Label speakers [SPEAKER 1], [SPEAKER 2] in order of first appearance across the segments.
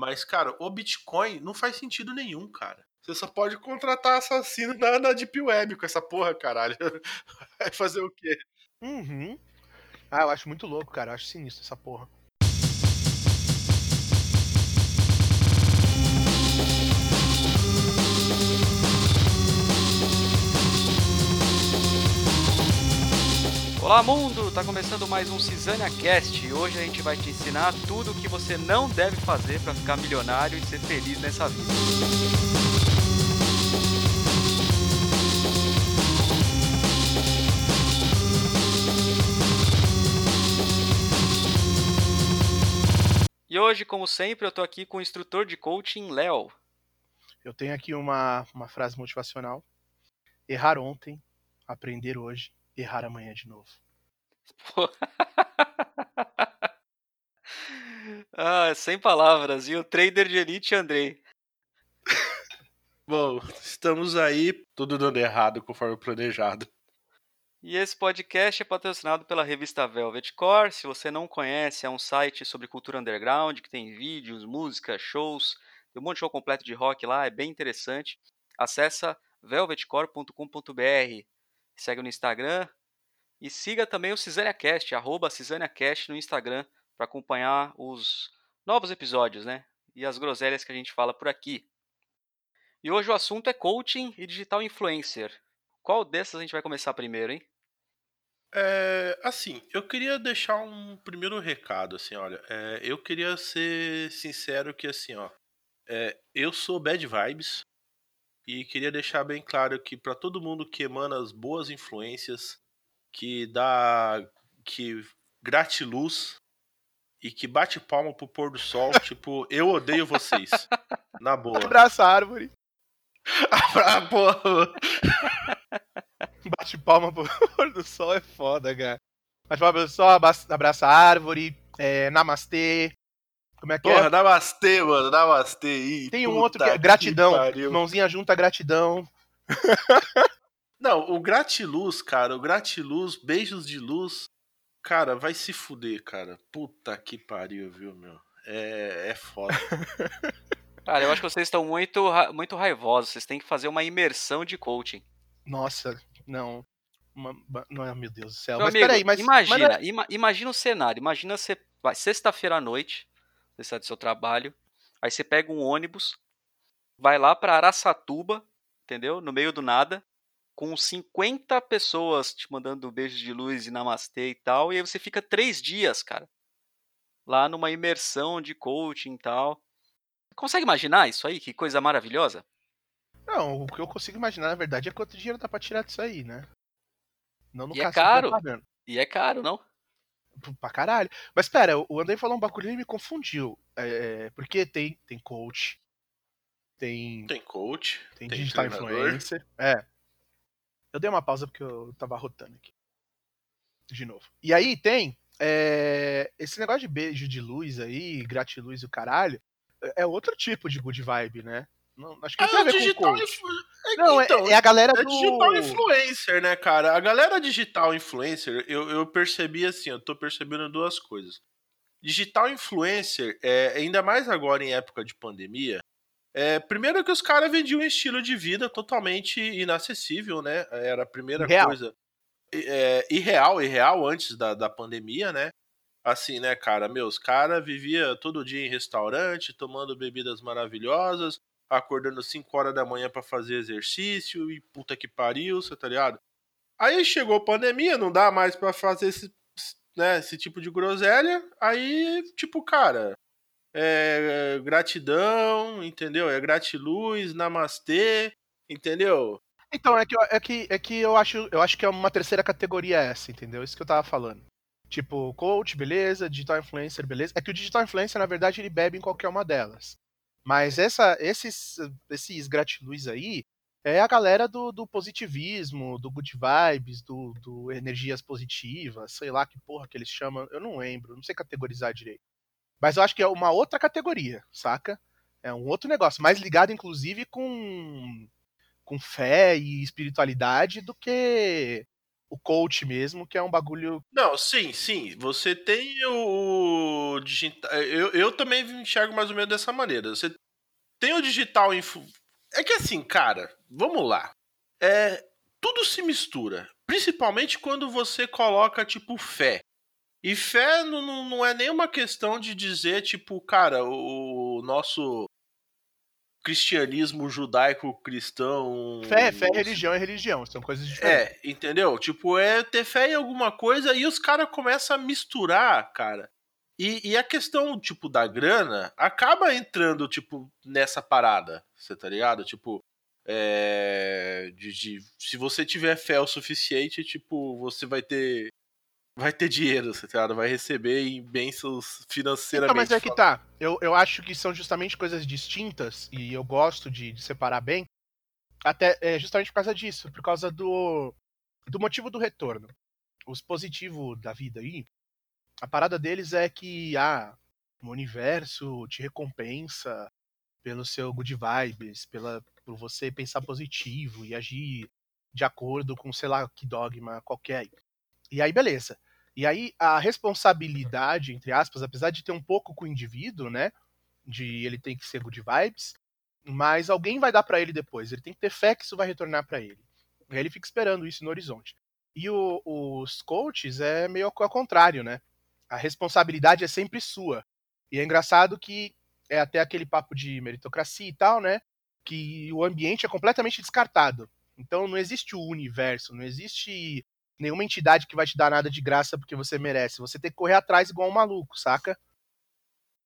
[SPEAKER 1] Mas, cara, o Bitcoin não faz sentido nenhum, cara. Você só pode contratar assassino na, na Deep Web com essa porra, caralho. Vai fazer o quê?
[SPEAKER 2] Uhum. Ah, eu acho muito louco, cara. Eu acho sinistro essa porra.
[SPEAKER 3] Olá mundo, tá começando mais um Cisânia Cast e hoje a gente vai te ensinar tudo o que você não deve fazer para ficar milionário e ser feliz nessa vida. E hoje, como sempre, eu tô aqui com o instrutor de coaching, Léo.
[SPEAKER 2] Eu tenho aqui uma, uma frase motivacional. Errar ontem, aprender hoje, errar amanhã de novo.
[SPEAKER 3] ah, sem palavras. E o trader de elite Andrei.
[SPEAKER 1] Bom, estamos aí, tudo dando errado conforme planejado.
[SPEAKER 3] E esse podcast é patrocinado pela revista Velvet Core. Se você não conhece, é um site sobre cultura underground que tem vídeos, música, shows, tem um monte de show completo de rock lá, é bem interessante. Acesse velvetcore.com.br. Segue no Instagram e siga também o CisâniaCast, arroba CisâniaCast no Instagram para acompanhar os novos episódios, né? E as groselhas que a gente fala por aqui. E hoje o assunto é coaching e digital influencer. Qual dessas a gente vai começar primeiro, hein?
[SPEAKER 1] É, assim, eu queria deixar um primeiro recado, assim, olha, é, eu queria ser sincero que, assim, ó, é, eu sou bad vibes e queria deixar bem claro que para todo mundo que emana as boas influências, que dá, que gratiluz e que bate palma pro pôr do sol, tipo, eu odeio vocês, na boa.
[SPEAKER 2] Abraça a árvore.
[SPEAKER 1] Porra.
[SPEAKER 2] Bate palma pro pôr do sol é foda, cara. Bate palma pro sol, abraça a árvore, é, namastê. Como é que
[SPEAKER 1] Porra,
[SPEAKER 2] é?
[SPEAKER 1] namastê, mano, namastê. Ih,
[SPEAKER 2] Tem um outro que é
[SPEAKER 1] que
[SPEAKER 2] gratidão.
[SPEAKER 1] pariu.
[SPEAKER 2] Mãozinha junta, gratidão.
[SPEAKER 1] Não, o gratiluz, cara, o gratiluz, beijos de luz, cara, vai se fuder, cara. Puta que pariu, viu, meu? É, é foda.
[SPEAKER 3] Cara, eu acho que vocês estão muito, muito raivosos. Vocês têm que fazer uma imersão de coaching.
[SPEAKER 2] Nossa, não. Uma- não, é, meu Deus do céu.
[SPEAKER 3] Meu
[SPEAKER 2] mas
[SPEAKER 3] amigo,
[SPEAKER 2] peraí, mas.
[SPEAKER 3] imagina,
[SPEAKER 2] mas é-
[SPEAKER 3] ima- imagina o cenário. Imagina você vai sexta-feira à noite, você sai do seu trabalho, aí você pega um ônibus, vai lá pra Araçatuba, entendeu? No meio do nada, com 50 pessoas te mandando beijos de luz e namastê e tal, e aí você fica três dias, cara, lá numa imersão de coaching e tal. Consegue imaginar isso aí? Que coisa maravilhosa?
[SPEAKER 2] Não, o que eu consigo imaginar, na verdade, é quanto dinheiro dá pra tirar disso aí, né? Não no
[SPEAKER 3] E é
[SPEAKER 2] cassino
[SPEAKER 3] caro. E é caro, não?
[SPEAKER 2] Pra caralho. Mas pera, o Andrei falou um bagulho e me confundiu. É, porque tem, tem coach, tem,
[SPEAKER 1] Tem coach,
[SPEAKER 2] tem,
[SPEAKER 1] tem
[SPEAKER 2] digital
[SPEAKER 1] treinador.
[SPEAKER 2] influencer. É. Eu dei uma pausa porque eu tava rotando aqui. De novo. E aí tem é, esse negócio de beijo de luz aí, gratiluz e o caralho, é é outro tipo de good vibe, né? Não, acho que não tem a
[SPEAKER 1] É digital influ... é,
[SPEAKER 2] Não, é-
[SPEAKER 1] então,
[SPEAKER 2] é, a galera
[SPEAKER 1] é
[SPEAKER 2] do...
[SPEAKER 1] digital influencer, né, cara? A galera digital influencer, eu, eu percebi assim, eu tô percebendo duas coisas. Digital influencer, é, ainda mais agora em época de pandemia, é, primeiro que os caras vendiam um estilo de vida totalmente inacessível, né? Era a primeira
[SPEAKER 2] Irreal.
[SPEAKER 1] coisa. É, irreal, irreal antes da, da pandemia, né? Assim, né, cara? Meus caras vivia todo dia em restaurante, tomando bebidas maravilhosas, acordando 5 horas da manhã pra fazer exercício e puta que pariu, você tá ligado? Aí chegou a pandemia, não dá mais pra fazer esse, né, esse tipo de groselha. Aí, tipo, cara, é, é gratidão, entendeu? É gratiluz, namastê, entendeu?
[SPEAKER 2] Então, é que, é que, é que eu, acho, eu acho que é uma terceira categoria essa, entendeu? Isso que eu tava falando. Tipo, coach, beleza, digital influencer, beleza. É que o digital influencer, na verdade, ele bebe em qualquer uma delas. Mas essa, esses, esses gratiluz aí é a galera do, do positivismo, do good vibes, do, do energias positivas, sei lá que porra que eles chamam, eu não lembro, não sei categorizar direito. Mas eu acho que é uma outra categoria, saca? É um outro negócio, mais ligado, inclusive, com com fé e espiritualidade do que o coach mesmo, que é um bagulho.
[SPEAKER 1] Não, sim, sim. Você tem o digital. Eu, eu também enxergo mais ou menos dessa maneira. Você tem o digital info. É que assim, cara, vamos lá. É, tudo se mistura. Principalmente quando você coloca, tipo, fé. E fé não, não é nenhuma questão de dizer, tipo, cara, o nosso cristianismo judaico-cristão.
[SPEAKER 2] Fé, fé, religião é religião, são coisas diferentes.
[SPEAKER 1] É, entendeu? Tipo, é ter fé em alguma coisa e os caras começam a misturar, cara. E, e, a questão, tipo, da grana acaba entrando, tipo, nessa parada, você tá ligado? Tipo, é, de, de, se você tiver fé o suficiente, tipo, você vai ter vai ter dinheiro, você tá vai receber em bênçãos financeiramente.
[SPEAKER 2] Então, mas é que tá. Eu, eu acho que são justamente coisas distintas e eu gosto de, de separar bem. Até é, justamente por causa disso, por causa do, do motivo do retorno. Os positivos da vida aí, a parada deles é que ah, o universo te recompensa pelo seu good vibes, pela, por você pensar positivo e agir de acordo com sei lá que dogma qualquer. E aí, beleza. E aí, a responsabilidade, entre aspas, apesar de ter um pouco com o indivíduo, né? De ele tem que ser good vibes, mas alguém vai dar para ele depois. Ele tem que ter fé que isso vai retornar para ele. E aí ele fica esperando isso no horizonte. E o, os coaches é meio ao contrário, né? A responsabilidade é sempre sua. E é engraçado que é até aquele papo de meritocracia e tal, né? Que o ambiente é completamente descartado. Então não existe o universo, não existe nenhuma entidade que vai te dar nada de graça porque você merece. Você tem que correr atrás igual um maluco, saca?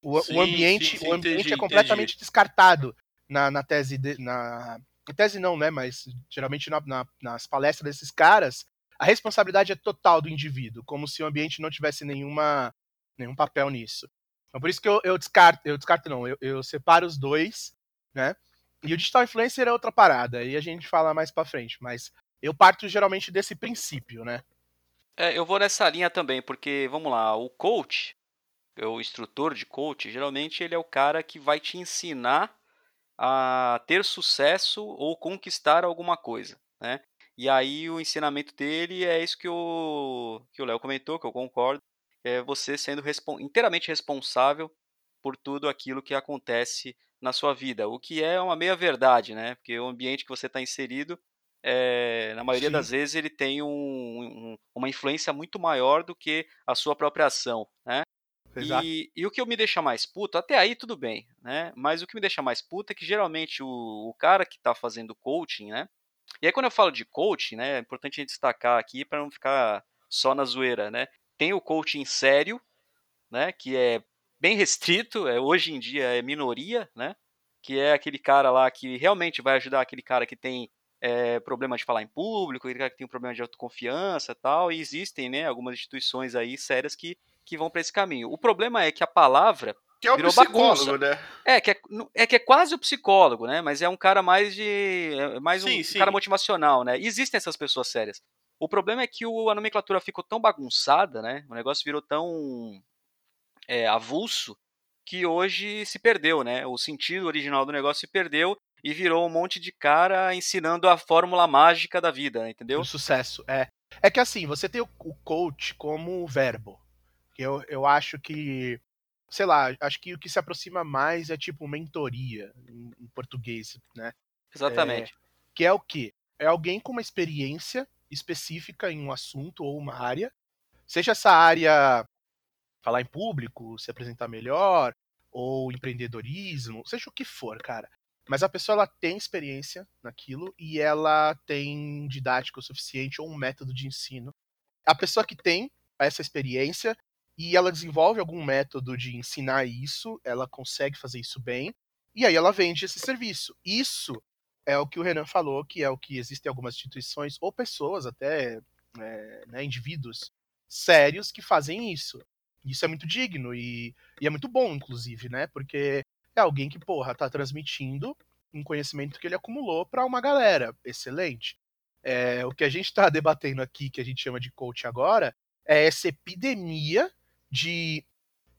[SPEAKER 2] O, sim, o ambiente, sim, sim, o ambiente entendi, é completamente entendi. descartado na, na tese de, na, na tese não, né? Mas geralmente na, na, nas palestras desses caras, a responsabilidade é total do indivíduo, como se o ambiente não tivesse nenhuma, nenhum papel nisso. Então, por isso que eu, eu descarto, eu descarto não, eu, eu separo os dois, né? E o digital influencer é outra parada, aí a gente fala mais para frente, mas eu parto geralmente desse princípio, né?
[SPEAKER 3] É, eu vou nessa linha também, porque, vamos lá, o coach, o instrutor de coach, geralmente ele é o cara que vai te ensinar a ter sucesso ou conquistar alguma coisa, né? E aí o ensinamento dele é isso que o que o Léo comentou, que eu concordo, é você sendo respon inteiramente responsável por tudo aquilo que acontece na sua vida, o que é uma meia verdade, né? Porque o ambiente que você está inserido é, na maioria Sim. das vezes ele tem um, um, uma influência muito maior do que a sua própria ação, né? E, e, o que me deixa mais puto, até aí tudo bem, né? Mas o que me deixa mais puto é que geralmente o, o cara que está fazendo coaching, né? E aí quando eu falo de coaching, né? É importante a gente destacar aqui para não ficar só na zoeira, né? Tem o coaching sério, né? Que é bem restrito, é, hoje em dia é minoria, né? Que é aquele cara lá que realmente vai ajudar aquele cara que tem é, problema de falar em público, ele tem um problema de autoconfiança e tal, e existem né, algumas instituições aí sérias que, que vão para esse caminho. O problema é que a palavra
[SPEAKER 1] que é o
[SPEAKER 3] virou
[SPEAKER 1] psicólogo,
[SPEAKER 3] bagunça.
[SPEAKER 1] né?
[SPEAKER 3] É que é, é que é quase o psicólogo, né? Mas é um cara mais de. É mais sim, um sim. cara motivacional, né? E existem essas pessoas sérias. O problema é que o, a nomenclatura ficou tão bagunçada, né? O negócio virou tão é, avulso que hoje se perdeu, né? O sentido original do negócio se perdeu e virou um monte de cara ensinando a fórmula mágica da vida, entendeu? O
[SPEAKER 2] sucesso, é. É que assim, você tem o, coach como verbo. Eu, eu acho que, sei lá, acho que o que se aproxima mais é tipo mentoria, em, em português, né?
[SPEAKER 3] Exatamente.
[SPEAKER 2] É, que é o quê? É alguém com uma experiência específica em um assunto ou uma área, seja essa área falar em público, se apresentar melhor, ou empreendedorismo, seja o que for, cara. Mas a pessoa ela tem experiência naquilo e ela tem didático o suficiente ou um método de ensino. A pessoa que tem essa experiência e ela desenvolve algum método de ensinar isso, ela consegue fazer isso bem, e aí ela vende esse serviço. Isso é o que o Renan falou, que é o que existem algumas instituições ou pessoas, até é, né, indivíduos sérios que fazem isso. Isso é muito digno e, e é muito bom, inclusive, né? Porque é alguém que, porra, tá transmitindo um conhecimento que ele acumulou para uma galera. Excelente. É, o que a gente está debatendo aqui, que a gente chama de coach agora, é essa epidemia de.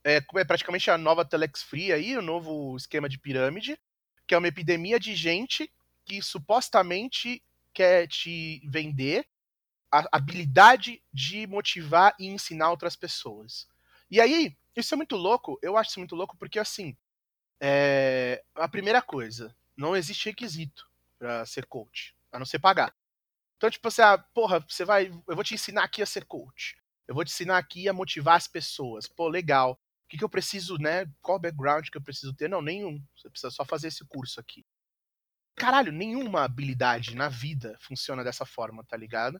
[SPEAKER 2] É, é praticamente a nova Telex Free aí, o novo esquema de pirâmide, que é uma epidemia de gente que supostamente quer te vender a habilidade de motivar e ensinar outras pessoas. E aí, isso é muito louco, eu acho isso muito louco porque, assim, é... a primeira coisa, não existe requisito para ser coach, a não ser pagar. Então, tipo assim, ah, porra, você vai. Eu vou te ensinar aqui a ser coach. Eu vou te ensinar aqui a motivar as pessoas. Pô, legal. O que, que eu preciso, né? Qual background que eu preciso ter? Não, nenhum. Você precisa só fazer esse curso aqui. Caralho, nenhuma habilidade na vida funciona dessa forma, tá ligado?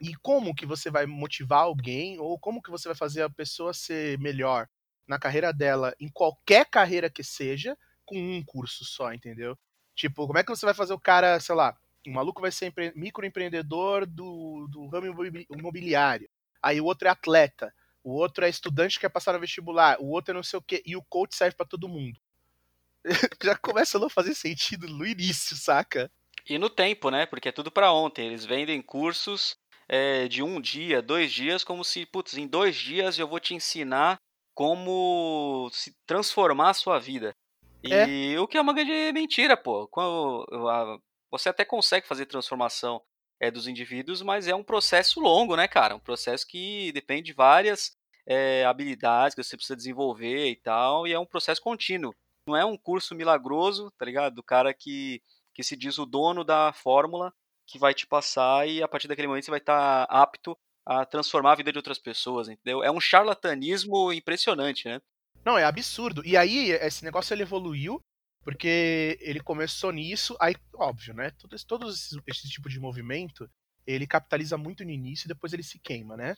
[SPEAKER 2] E como que você vai motivar alguém ou como que você vai fazer a pessoa ser melhor na carreira dela, em qualquer carreira que seja, com um curso só, entendeu? Tipo, como é que você vai fazer o cara, sei lá, o maluco vai ser microempreendedor do, do ramo imobiliário. Aí o outro é atleta. O outro é estudante que quer passar no vestibular. O outro é não sei o quê. E o coach serve para todo mundo. Já começa a não fazer sentido no início, saca?
[SPEAKER 3] E no tempo, né? Porque é tudo para ontem. Eles vendem cursos é, de um dia, dois dias, como se, putz, em dois dias eu vou te ensinar como se transformar a sua vida. E é. o que é uma grande mentira, pô. Quando você até consegue fazer transformação é, dos indivíduos, mas é um processo longo, né, cara? Um processo que depende de várias é, habilidades que você precisa desenvolver e tal, e é um processo contínuo. Não é um curso milagroso, tá ligado? Do cara que, que se diz o dono da fórmula que vai te passar e a partir daquele momento você vai estar tá apto a transformar a vida de outras pessoas, entendeu? É um charlatanismo impressionante, né?
[SPEAKER 2] Não, é absurdo. E aí, esse negócio ele evoluiu porque ele começou nisso, aí, óbvio, né? Todos, todos esse, esse tipo de movimento, ele capitaliza muito no início e depois ele se queima, né?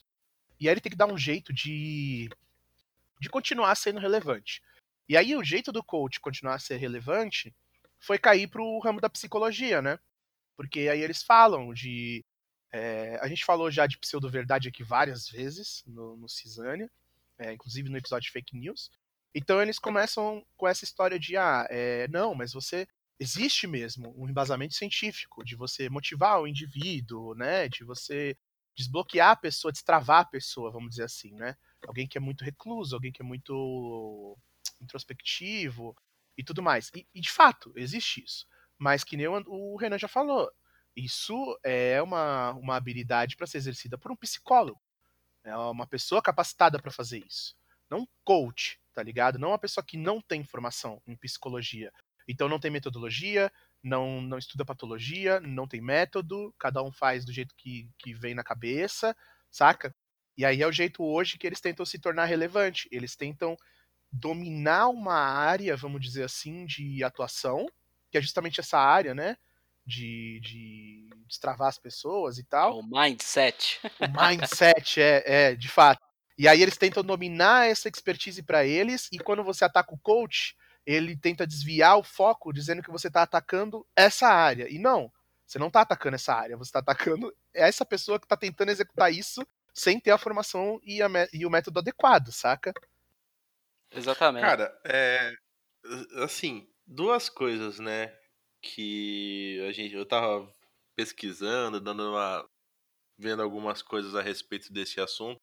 [SPEAKER 2] E aí ele tem que dar um jeito de, de continuar sendo relevante. E aí o jeito do coach continuar a ser relevante foi cair pro ramo da psicologia, né? Porque aí eles falam de. É, a gente falou já de pseudo-verdade aqui várias vezes no, no Cisânia, é, inclusive no episódio Fake News. Então eles começam com essa história de, ah, é, não, mas você. Existe mesmo um embasamento científico de você motivar o indivíduo, né? De você desbloquear a pessoa, destravar a pessoa, vamos dizer assim, né? Alguém que é muito recluso, alguém que é muito introspectivo e tudo mais. E, e de fato, existe isso. Mas que nem o Renan já falou, isso é uma, uma habilidade para ser exercida por um psicólogo. É uma pessoa capacitada para fazer isso. Não coach, tá ligado? Não uma pessoa que não tem formação em psicologia. Então não tem metodologia, não, não estuda patologia, não tem método, cada um faz do jeito que, que vem na cabeça, saca? E aí é o jeito hoje que eles tentam se tornar relevante. Eles tentam dominar uma área, vamos dizer assim, de atuação, que é justamente essa área, né? De, de destravar as pessoas e tal.
[SPEAKER 3] O mindset.
[SPEAKER 2] O mindset, é, é, de fato. E aí eles tentam dominar essa expertise para eles, e quando você ataca o coach, ele tenta desviar o foco, dizendo que você está atacando essa área. E não, você não está atacando essa área, você está atacando essa pessoa que está tentando executar isso sem ter a formação e, a, e, o método adequado, saca?
[SPEAKER 3] Exatamente.
[SPEAKER 1] Cara, é. Assim, duas coisas, né? Que a gente. Eu tava pesquisando, dando uma. vendo algumas coisas a respeito desse assunto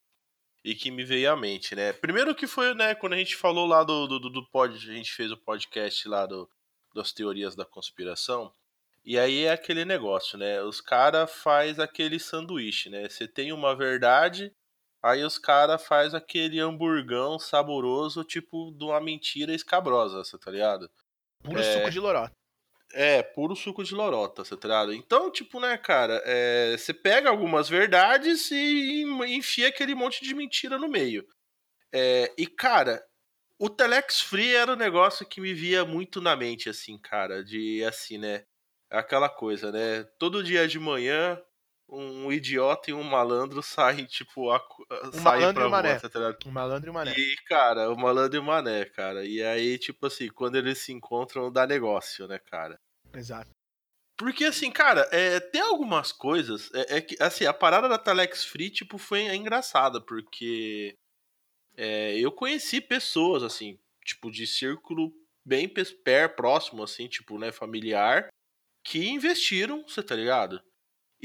[SPEAKER 1] e que me veio à mente, né? Primeiro que foi, né, quando a gente falou lá do, do, do pod, a gente fez o podcast lá do, das teorias da conspiração, e aí é aquele negócio, né? Os caras faz aquele sanduíche, né? Você tem uma verdade, aí os caras faz aquele hamburgão saboroso, tipo de uma mentira escabrosa, tá ligado?
[SPEAKER 2] Puro é... suco de lorota.
[SPEAKER 1] É, puro suco de lorota, você tá ligado? Então, tipo, né, cara, é, você pega algumas verdades e enfia aquele monte de mentira no meio. É, e, cara, o Telex Free era um negócio que me via muito na mente, assim, cara, de, assim, né, aquela coisa, né, todo dia de manhã um idiota e um malandro saem, tipo, a,
[SPEAKER 2] um saem pra rua, mané. tá Um malandro e um mané.
[SPEAKER 1] E, cara, o malandro e o mané, cara. E aí, tipo assim, quando eles se encontram, dá negócio, né, cara?
[SPEAKER 2] Exato.
[SPEAKER 1] Porque, assim, cara, é, tem algumas coisas. É, é, que, assim, a parada da Telex Free, tipo, foi engraçada, porque é, eu conheci pessoas, assim, tipo, de círculo bem per, próximo, assim, tipo, né, familiar, que investiram, você tá ligado?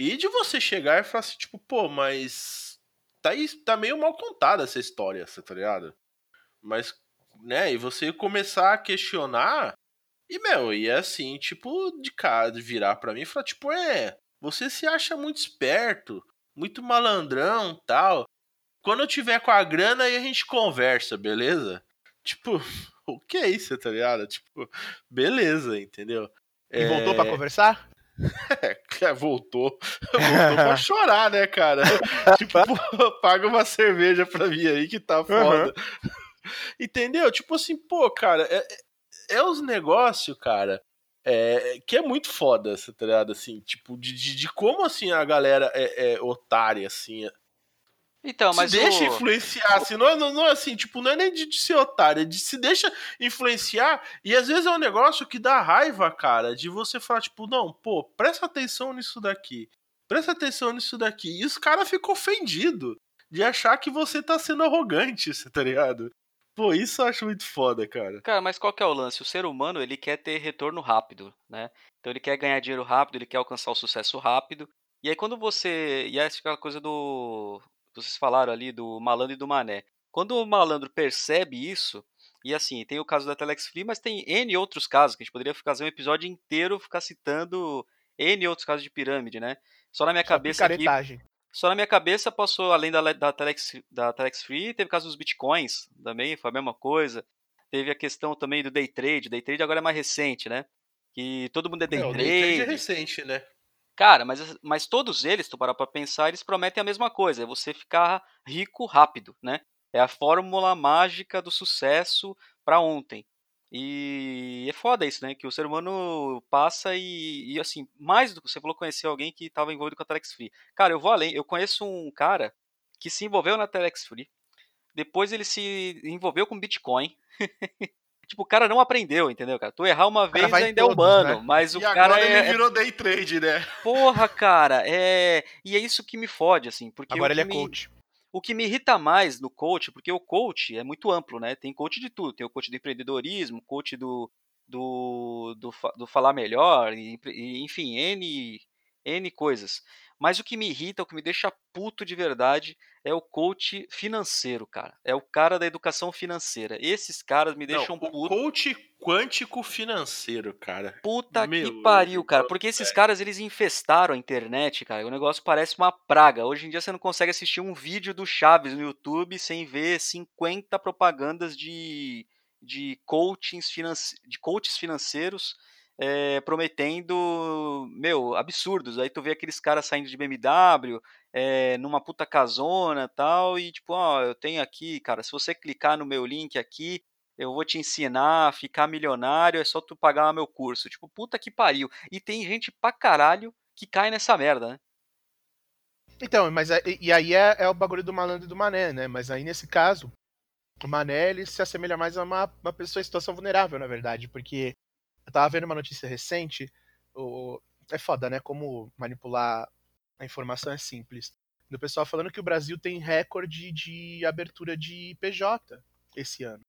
[SPEAKER 1] E de você chegar e falar assim, tipo, pô, mas. Tá, tá meio mal contada essa história, você tá ligado? Mas, né, e você começar a questionar e, meu, e é assim, tipo, de cara, virar pra mim e falar, tipo, é, você se acha muito esperto, muito malandrão tal. Quando eu tiver com a grana, aí a gente conversa, beleza? Tipo, o que é isso, tá ligado? Tipo, beleza, entendeu?
[SPEAKER 2] E voltou pra conversar?
[SPEAKER 1] É, voltou. Voltou pra chorar, né, cara? tipo, pô, paga uma cerveja pra mim aí que tá foda. Uhum. Entendeu? Tipo assim, pô, cara, é, é, é os negócios, cara, é, que é muito foda, tá ligado? Assim, tipo, de, de, de como assim a galera é, é otária, assim.
[SPEAKER 3] Então, mas
[SPEAKER 1] se deixa o... influenciar, assim, não, é, não, não, assim, tipo, não é nem de, de ser otário, é de se deixa influenciar, e às vezes é um negócio que dá raiva, cara, de você falar, tipo, não, pô, presta atenção nisso daqui, presta atenção nisso daqui, e os caras ficam ofendidos de achar que você tá sendo arrogante, tá ligado? Pô, isso eu acho muito foda, cara.
[SPEAKER 3] Cara, mas qual que é o lance? O ser humano, ele quer ter retorno rápido, né? Então ele quer ganhar dinheiro rápido, ele quer alcançar o sucesso rápido, e aí quando você. E é aquela coisa do vocês falaram ali do malandro e do mané. Quando o malandro percebe isso, e assim, tem o caso da Telex Free, mas tem N outros casos, que a gente poderia fazer um episódio inteiro ficar citando N outros casos de pirâmide, né? Só na minha Só cabeça aqui. Só na minha cabeça passou, além da, da, Telex, da Telex Free, teve o caso dos bitcoins também, foi a mesma coisa. Teve a questão também do day trade. Day trade agora é mais recente, né? Que todo mundo é day Não, trade. Day trade é
[SPEAKER 1] recente, né?
[SPEAKER 3] Cara, mas, mas todos eles, tu parar pra pensar, eles prometem a mesma coisa, é você ficar rico rápido, né? É a fórmula mágica do sucesso para ontem. E é foda isso, né? Que o ser humano passa e, e, assim, mais do que você falou, conhecer alguém que estava envolvido com a Telex Free. Cara, eu vou além. Eu conheço um cara que se envolveu na Telex Free. Depois ele se envolveu com Bitcoin. Tipo, o cara não aprendeu, entendeu, cara? Tu errar uma vez ainda todos, é humano, né? mas e o cara
[SPEAKER 1] agora
[SPEAKER 3] é...
[SPEAKER 1] ele virou day trade, né?
[SPEAKER 3] Porra, cara, é... E é isso que me fode, assim, porque...
[SPEAKER 2] Agora ele é
[SPEAKER 3] me...
[SPEAKER 2] coach.
[SPEAKER 3] O que me irrita mais no coach, porque o coach é muito amplo, né? Tem coach de tudo. Tem o coach do empreendedorismo, coach do, do, do, do falar melhor, e, enfim, N, N coisas. Mas o que me irrita, o que me deixa puto de verdade é o coach financeiro, cara. É o cara da educação financeira. Esses caras me deixam
[SPEAKER 1] Não,
[SPEAKER 3] puto.
[SPEAKER 1] Coach quântico financeiro, cara.
[SPEAKER 3] Puta Meu que pariu, cara. Porque esses caras, eles infestaram a internet, cara. O negócio parece uma praga. Hoje em dia você não consegue assistir um vídeo do Chaves no YouTube sem ver 50 propagandas de, de, coachings finance, de coaches financeiros é, prometendo, meu, absurdos. Aí tu vê aqueles caras saindo de BMW, é, numa puta casona tal, e tipo, ó, eu tenho aqui, cara, se você clicar no meu link aqui, eu vou te ensinar a ficar milionário, é só tu pagar meu curso. Tipo, puta que pariu. E tem gente pra caralho que cai nessa merda, né?
[SPEAKER 2] Então, mas e aí é, é, o bagulho do malandro e do mané, né? Mas aí nesse caso, o mané ele se assemelha mais a uma, uma pessoa em situação vulnerável, na verdade, porque eu tava vendo uma notícia recente, o... é foda, né? Como manipular a informação é simples. Do pessoal falando que o Brasil tem recorde de abertura de PJ esse ano.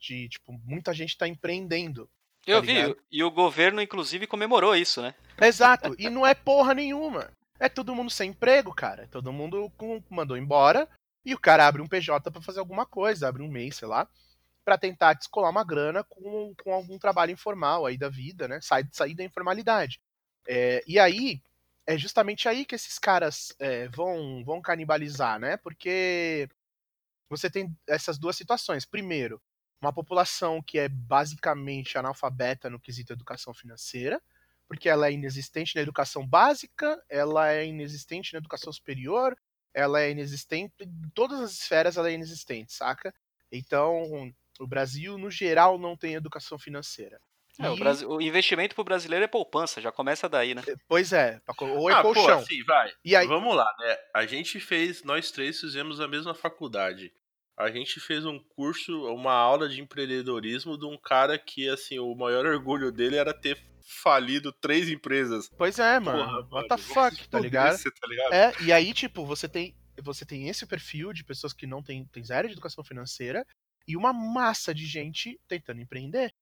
[SPEAKER 2] De, tipo, muita gente tá empreendendo.
[SPEAKER 3] Tá eu vi, e o governo, inclusive, comemorou isso, né?
[SPEAKER 2] Exato, e não é porra nenhuma. É todo mundo sem emprego, cara. Todo mundo mandou embora e o cara abre um PJ para fazer alguma coisa, abre um mês, sei lá para tentar descolar uma grana com, com algum trabalho informal aí da vida, né? Sair, sair da informalidade. É, e aí, é justamente aí que esses caras é, vão, vão canibalizar, né? Porque você tem essas duas situações. Primeiro, uma população que é basicamente analfabeta no quesito educação financeira, porque ela é inexistente na educação básica, ela é inexistente na educação superior, ela é inexistente em todas as esferas, ela é inexistente, saca? Então, o Brasil, no geral, não tem educação financeira.
[SPEAKER 3] É, o, Brasil, o, investimento pro brasileiro é poupança, já começa daí, né?
[SPEAKER 2] É, pois é, ou é ah, colchão. Pô,
[SPEAKER 1] assim, vai. E aí... Vamos lá, né? A gente fez, nós três fizemos a mesma faculdade. A gente fez um curso, uma aula de empreendedorismo de um cara que, assim, o maior orgulho dele era ter falido três empresas.
[SPEAKER 2] Pois é, mano. Porra, What the fuck, tá ligado? Esse, tá ligado? É, e aí, tipo, você tem, você tem esse perfil de pessoas que não têm, têm zero de educação financeira e uma massa de gente tentando empreender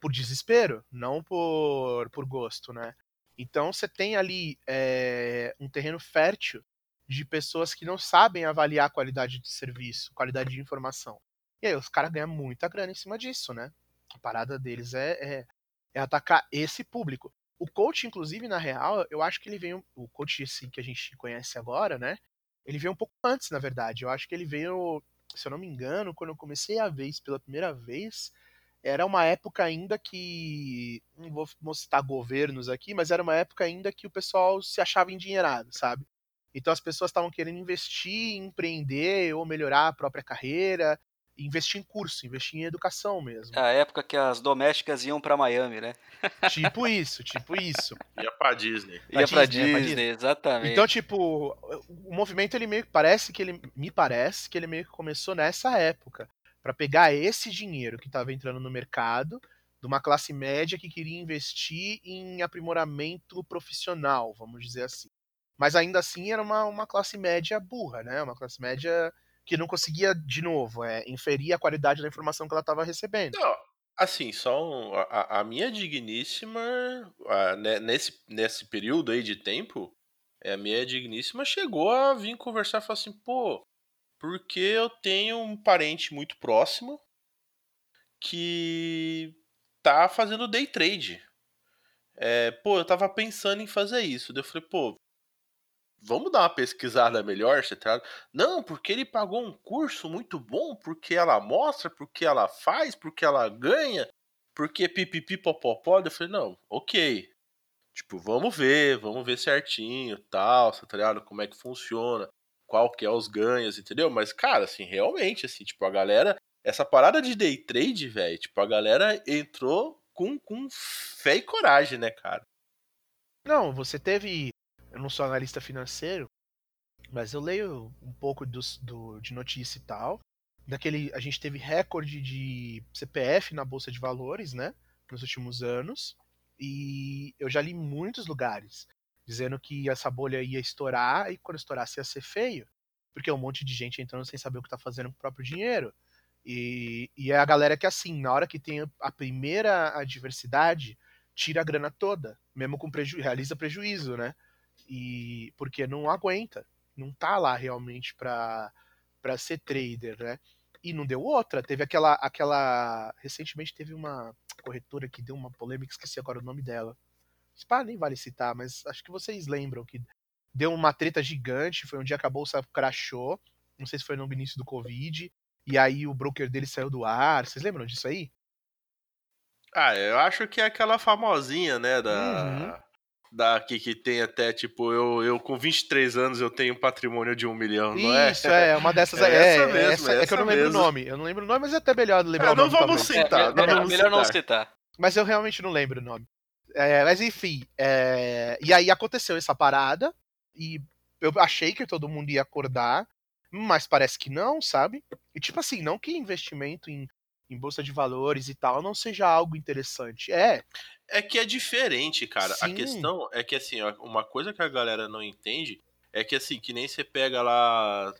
[SPEAKER 2] por desespero, não por, por gosto, né? Então você tem ali é, um terreno fértil de pessoas que não sabem avaliar a qualidade de serviço, qualidade de informação. E aí os caras ganham muita grana em cima disso, né? A parada deles é, é, é atacar esse público. O coach, inclusive, na real, eu acho que ele vem. O coach esse que a gente conhece agora, né? ele veio um pouco antes, na verdade. Eu acho que ele veio, se eu não me engano, quando eu comecei a ver isso pela primeira vez, era uma época ainda que. Não vou citar governos aqui, mas era uma época ainda que o pessoal se achava endinheirado, sabe? Então as pessoas estavam querendo investir, empreender ou melhorar a própria carreira, investir em curso, investir em educação mesmo.
[SPEAKER 3] É a época que as domésticas iam para Miami, né?
[SPEAKER 2] Tipo isso, tipo isso.
[SPEAKER 1] Ia pra Disney.
[SPEAKER 3] Ia pra Disney, pra Disney, exatamente.
[SPEAKER 2] Então, tipo, o movimento ele meio que parece que ele me parece que ele meio que começou nessa época para pegar esse dinheiro que estava entrando no mercado de uma classe média que queria investir em aprimoramento profissional, vamos dizer assim. Mas ainda assim era uma, uma classe média burra, né? Uma classe média que não conseguia, de novo, é, inferir a qualidade da informação que ela estava recebendo.
[SPEAKER 1] Não, assim, só um, a, a, minha digníssima, a, né, nesse, nesse período aí de tempo, é, a minha digníssima chegou a vir conversar e falar assim, pô, porque eu tenho um parente muito próximo que tá fazendo day trade. É, pô, eu tava pensando em fazer isso. Daí eu falei, pô, vamos dar uma pesquisada melhor, você tá? Não, porque ele pagou um curso muito bom, porque ela mostra, porque ela faz, porque ela ganha, porque pipipi popopó. Eu falei, não, ok. Tipo, vamos ver, vamos ver certinho, tal, tá ligado? Como é que funciona, qual que é os ganhos, entendeu? Mas, cara, assim, realmente, assim, tipo, a galera, essa parada de day trade, velho, tipo, a galera entrou com, com fé e coragem, né, cara?
[SPEAKER 2] Não, você teve eu não sou analista financeiro, mas eu leio um pouco do, do, de notícia e tal. Daquele, a gente teve recorde de CPF na bolsa de valores, né, nos últimos anos. E eu já li muitos lugares dizendo que essa bolha ia estourar e quando estourasse ia ser feio, porque é um monte de gente entrando sem saber o que está fazendo com o próprio dinheiro. E, e é a galera que, assim, na hora que tem a primeira adversidade, tira a grana toda, mesmo com preju realiza prejuízo, né? e porque não aguenta, não tá lá realmente para para ser trader, né? E não deu outra, teve aquela aquela recentemente teve uma corretora que deu uma polêmica, esqueci agora o nome dela. Spa nem vale citar, mas acho que vocês lembram que deu uma treta gigante, foi um dia que a bolsa crashou, não sei se foi no início do Covid, e aí o broker dele saiu do ar. Vocês lembram disso aí?
[SPEAKER 1] Ah, eu acho que é aquela famosinha, né, da uhum daqui que tem até, tipo, eu, eu com 23 anos eu tenho um patrimônio de um milhão, não
[SPEAKER 2] é? Isso, é, uma dessas é, é, essa mesmo, essa, é, é que eu não lembro mesmo. o nome. Eu não lembro o nome, mas é até melhor lembrar é, o
[SPEAKER 1] nome. Não vamos também. citar. É,
[SPEAKER 3] não
[SPEAKER 1] melhor,
[SPEAKER 3] vamos melhor não citar.
[SPEAKER 2] Mas eu realmente não lembro o nome. É, mas enfim, é, e aí aconteceu essa parada, e eu achei que todo mundo ia acordar, mas parece que não, sabe? E tipo assim, não que investimento em, em bolsa de valores e tal não seja algo interessante. É,
[SPEAKER 1] é que é diferente, cara. Sim. A questão é que, assim, uma coisa que a galera não entende é que, assim, que nem você pega lá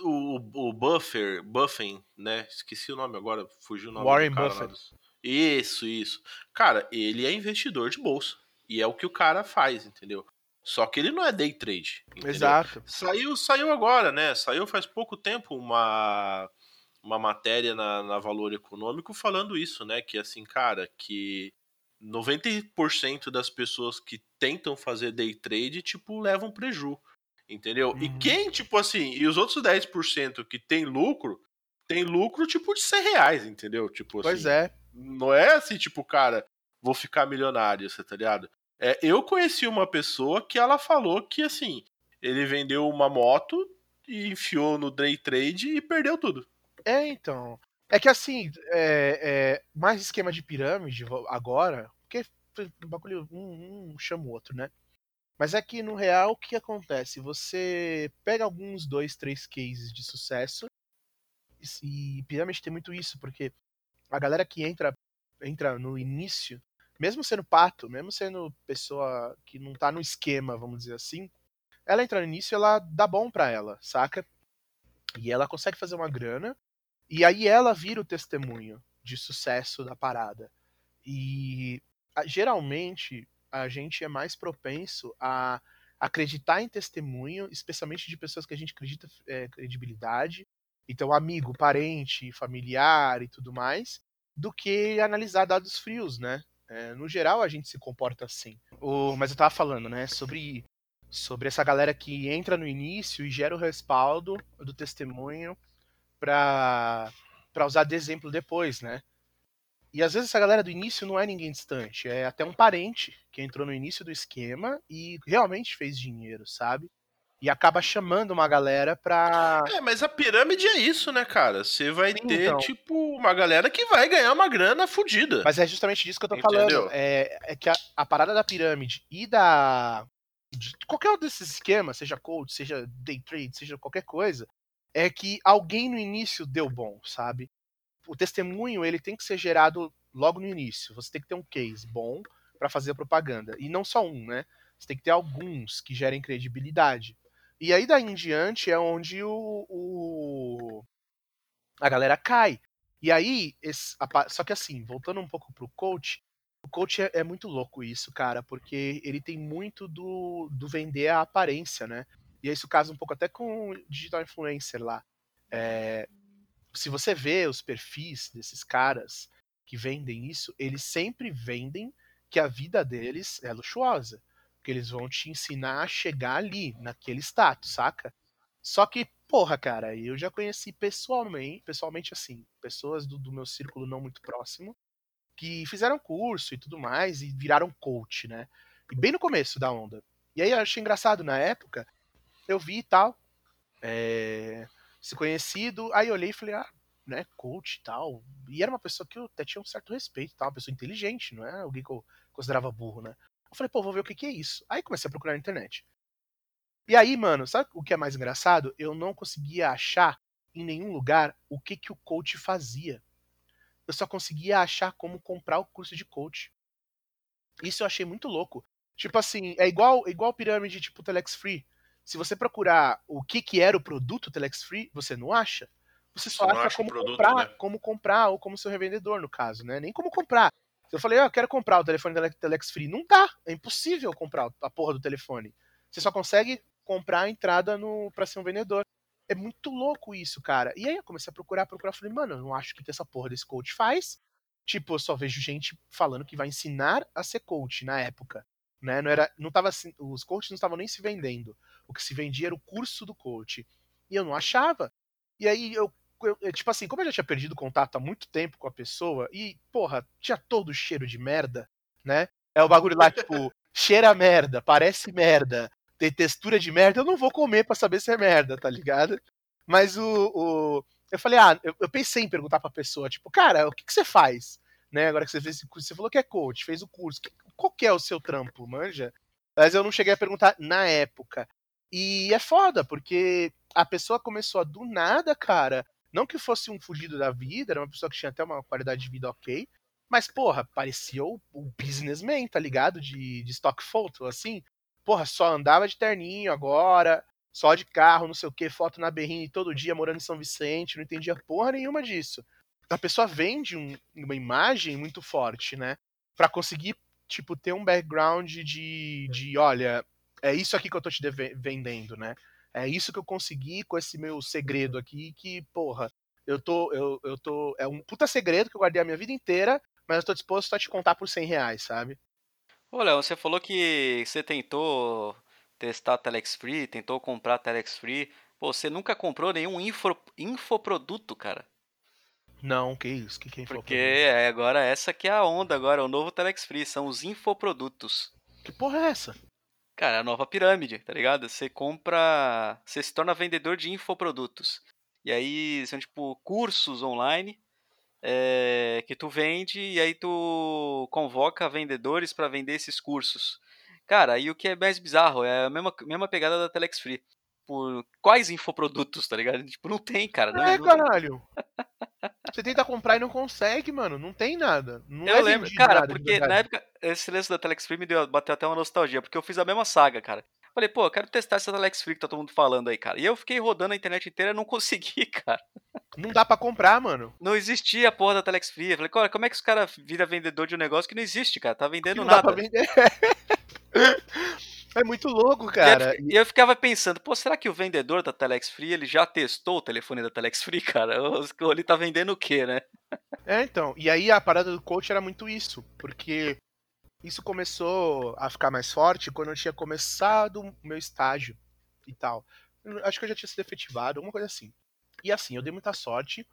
[SPEAKER 1] o, o Buffer, Buffin, né? Esqueci o nome agora, fugiu o nome
[SPEAKER 2] Warren do cara Buffett.
[SPEAKER 1] Isso, isso. Cara, ele é investidor de bolsa. E é o que o cara faz, entendeu? Só que ele não é day trade. Entendeu?
[SPEAKER 2] Exato.
[SPEAKER 1] Saiu, saiu agora, né? Saiu faz pouco tempo uma, uma matéria na, na Valor Econômico falando isso, né? Que assim, cara, que 90% das pessoas que tentam fazer day trade, tipo, levam preju. Entendeu? Uhum. E quem, tipo assim, e os outros 10% que tem lucro, tem lucro tipo de 100 reais, entendeu? Tipo
[SPEAKER 2] pois
[SPEAKER 1] assim,
[SPEAKER 2] é.
[SPEAKER 1] Não é assim, tipo, cara, vou ficar milionário, você tá ligado? É, eu conheci uma pessoa que ela falou que, assim, ele vendeu uma moto e enfiou no day trade e perdeu tudo.
[SPEAKER 2] É, então. É que assim, é, é, mais esquema de pirâmide agora, porque o um, um chama o outro, né? Mas é que no real o que acontece? Você pega alguns dois, três cases de sucesso e pirâmide tem muito isso, porque a galera que entra entra no início, mesmo sendo pato, mesmo sendo pessoa que não tá no esquema, vamos dizer assim, ela entra no início ela dá bom pra ela, saca? E ela consegue fazer uma grana e aí ela vira o testemunho de sucesso da parada. E geralmente a gente é mais propenso a acreditar em testemunho, especialmente de pessoas que a gente acredita é, credibilidade, então amigo, parente, familiar e tudo mais, do que analisar dados frios, né? É, no geral a gente se comporta assim. O, mas eu tava falando, né, sobre sobre essa galera que entra no início e gera o respaldo do testemunho para usar de exemplo depois, né? E às vezes essa galera do início não é ninguém distante, é até um parente que entrou no início do esquema e realmente fez dinheiro, sabe? E acaba chamando uma galera pra.
[SPEAKER 1] É, mas a pirâmide é isso, né, cara? Você vai
[SPEAKER 2] Sim,
[SPEAKER 1] ter,
[SPEAKER 2] então.
[SPEAKER 1] tipo, uma galera que vai ganhar uma grana fodida.
[SPEAKER 2] Mas é justamente disso que eu tô
[SPEAKER 1] Entendeu?
[SPEAKER 2] falando. É, é que a, a parada da pirâmide e da. De qualquer um desses esquemas, seja coach, seja day trade, seja qualquer coisa, é que alguém no início deu bom, sabe? O testemunho ele tem que ser gerado logo no início. Você tem que ter um case bom pra fazer a propaganda. E não só um, né? Você tem que ter alguns que gerem credibilidade. E aí daí em diante é onde o, o- a galera cai. E aí, esse- a só que assim, voltando um pouco pro coach, o coach é, é muito louco isso, cara, porque ele tem muito do, do vender a aparência, né? E isso casa um pouco até com o digital influencer lá. É, se você vê os perfis desses caras que vendem isso, eles sempre vendem que a vida deles é luxuosa. Que eles vão te ensinar a chegar ali, naquele status, saca? Só que, porra, cara, eu já conheci pessoalmente, pessoalmente assim, pessoas do, do meu círculo não muito próximo, que fizeram curso e tudo mais e viraram coach, né? E bem no começo da onda. E aí eu achei engraçado na época, eu vi e tal, é, esse conhecido, aí eu olhei e falei, ah, né, coach e tal. E era uma pessoa que eu até tinha um certo respeito, tal, uma pessoa inteligente, não é alguém que eu considerava burro, né? Eu falei, pô, vou ver o que, que é isso. Aí comecei a procurar na internet. E aí, mano, sabe o que é mais engraçado? Eu não conseguia achar em nenhum lugar o que, que o coach fazia. Eu só conseguia achar como comprar o curso de coach. Isso eu achei muito louco. Tipo assim, é igual igual pirâmide tipo Telex Free. Se você procurar o que, que era o produto Telex Free, você não acha. Você só
[SPEAKER 1] Você
[SPEAKER 2] acha
[SPEAKER 1] acha
[SPEAKER 2] como
[SPEAKER 1] produto,
[SPEAKER 2] comprar,
[SPEAKER 1] né?
[SPEAKER 2] como comprar ou como seu revendedor, no caso, né? Nem como comprar. Eu falei, ah, eu quero comprar o telefone da Telex Free, não dá. É impossível comprar a porra do telefone. Você só consegue comprar a entrada no para ser um vendedor. É muito louco isso, cara. E aí eu comecei a procurar, procurar, falei, mano, eu não acho que essa porra desse coach faz. Tipo, eu só vejo gente falando que vai ensinar a ser coach na época, né? Não era, não tava os coaches não estavam nem se vendendo. O que se vendia era o curso do coach. E eu não achava. E aí eu, eu- tipo assim, como eu já tinha perdido contato há muito tempo com a pessoa e, porra, tinha todo o cheiro de merda, né? É o bagulho lá, tipo, cheira merda, parece merda, tem textura de merda, eu não vou comer pra saber se é merda, tá ligado? Mas o. o- eu falei, ah, eu, eu pensei em perguntar pra pessoa, tipo, cara, o que, que você faz? Né, agora que você fez esse curso, você falou que é coach, fez o curso. Qual que é o seu trampo, manja? Mas eu não cheguei a perguntar na época. E é foda, porque a pessoa começou a do nada, cara. Não que fosse um fugido da vida, era uma pessoa que tinha até uma qualidade de vida ok. Mas, porra, parecia o, o businessman, tá ligado? De, de stock photo, assim. Porra, só andava de terninho agora, só de carro, não sei o que, foto na berrinha todo dia, morando em São Vicente, não entendia porra nenhuma disso. A pessoa vende um- uma imagem muito forte, né? Pra conseguir, tipo, ter um background de, de olha, é isso aqui que eu tô te vendendo, né? É isso que eu consegui com esse meu segredo aqui, que, porra, eu tô, eu, eu tô, é um puta segredo que eu guardei a minha vida inteira, mas eu tô disposto a te contar por 100 reais, sabe?
[SPEAKER 3] Ô, Léo, você falou que você tentou testar Telex Free, tentou comprar Telex Free. Pô, você nunca comprou nenhum info, infoproduto, cara.
[SPEAKER 2] Não, que isso, que quem falou
[SPEAKER 3] Porque é, agora essa que é a onda agora, o novo Telex Free, são os infoprodutos.
[SPEAKER 2] Que porra é essa?
[SPEAKER 3] Cara, é a nova pirâmide, tá ligado? Você compra. Você se torna vendedor de infoprodutos. E aí são tipo cursos online é, que tu vende e aí tu convoca vendedores pra vender esses cursos. Cara, e o que é mais bizarro é a mesma, mesma pegada da Telex Free. Por quais infoprodutos, tá ligado? Tipo, não tem, cara. Não,
[SPEAKER 2] é,
[SPEAKER 3] não-
[SPEAKER 2] caralho. Você tenta comprar e não consegue, mano. Não tem nada. Não
[SPEAKER 3] Eu
[SPEAKER 2] é
[SPEAKER 3] lembro, cara,
[SPEAKER 2] nada
[SPEAKER 3] porque na época, esse lance da Telex Free me deu, bateu até uma nostalgia, porque eu fiz a mesma saga, cara. Falei, pô, eu quero testar essa Telex Free que tá todo mundo falando aí, cara. E eu fiquei rodando a internet inteira e não consegui, cara.
[SPEAKER 2] Não dá pra comprar, mano.
[SPEAKER 3] Não existia a porra da Telex Free. Eu falei, cara, como é que os caras viram vendedor de um negócio que não existe, cara? Tá vendendo
[SPEAKER 2] não dá pra
[SPEAKER 3] nada.
[SPEAKER 2] vender. É muito louco, cara.
[SPEAKER 3] E eu ficava pensando, pô, será que o vendedor da Telex Free, ele já testou o telefone da Telex Free, cara? Ele tá vendendo o quê, né?
[SPEAKER 2] É, então. E aí a parada do coach era muito isso. Porque isso começou a ficar mais forte quando eu tinha começado o meu estágio e tal. Acho que eu já tinha sido efetivado, alguma coisa assim. E assim, eu dei muita sorte,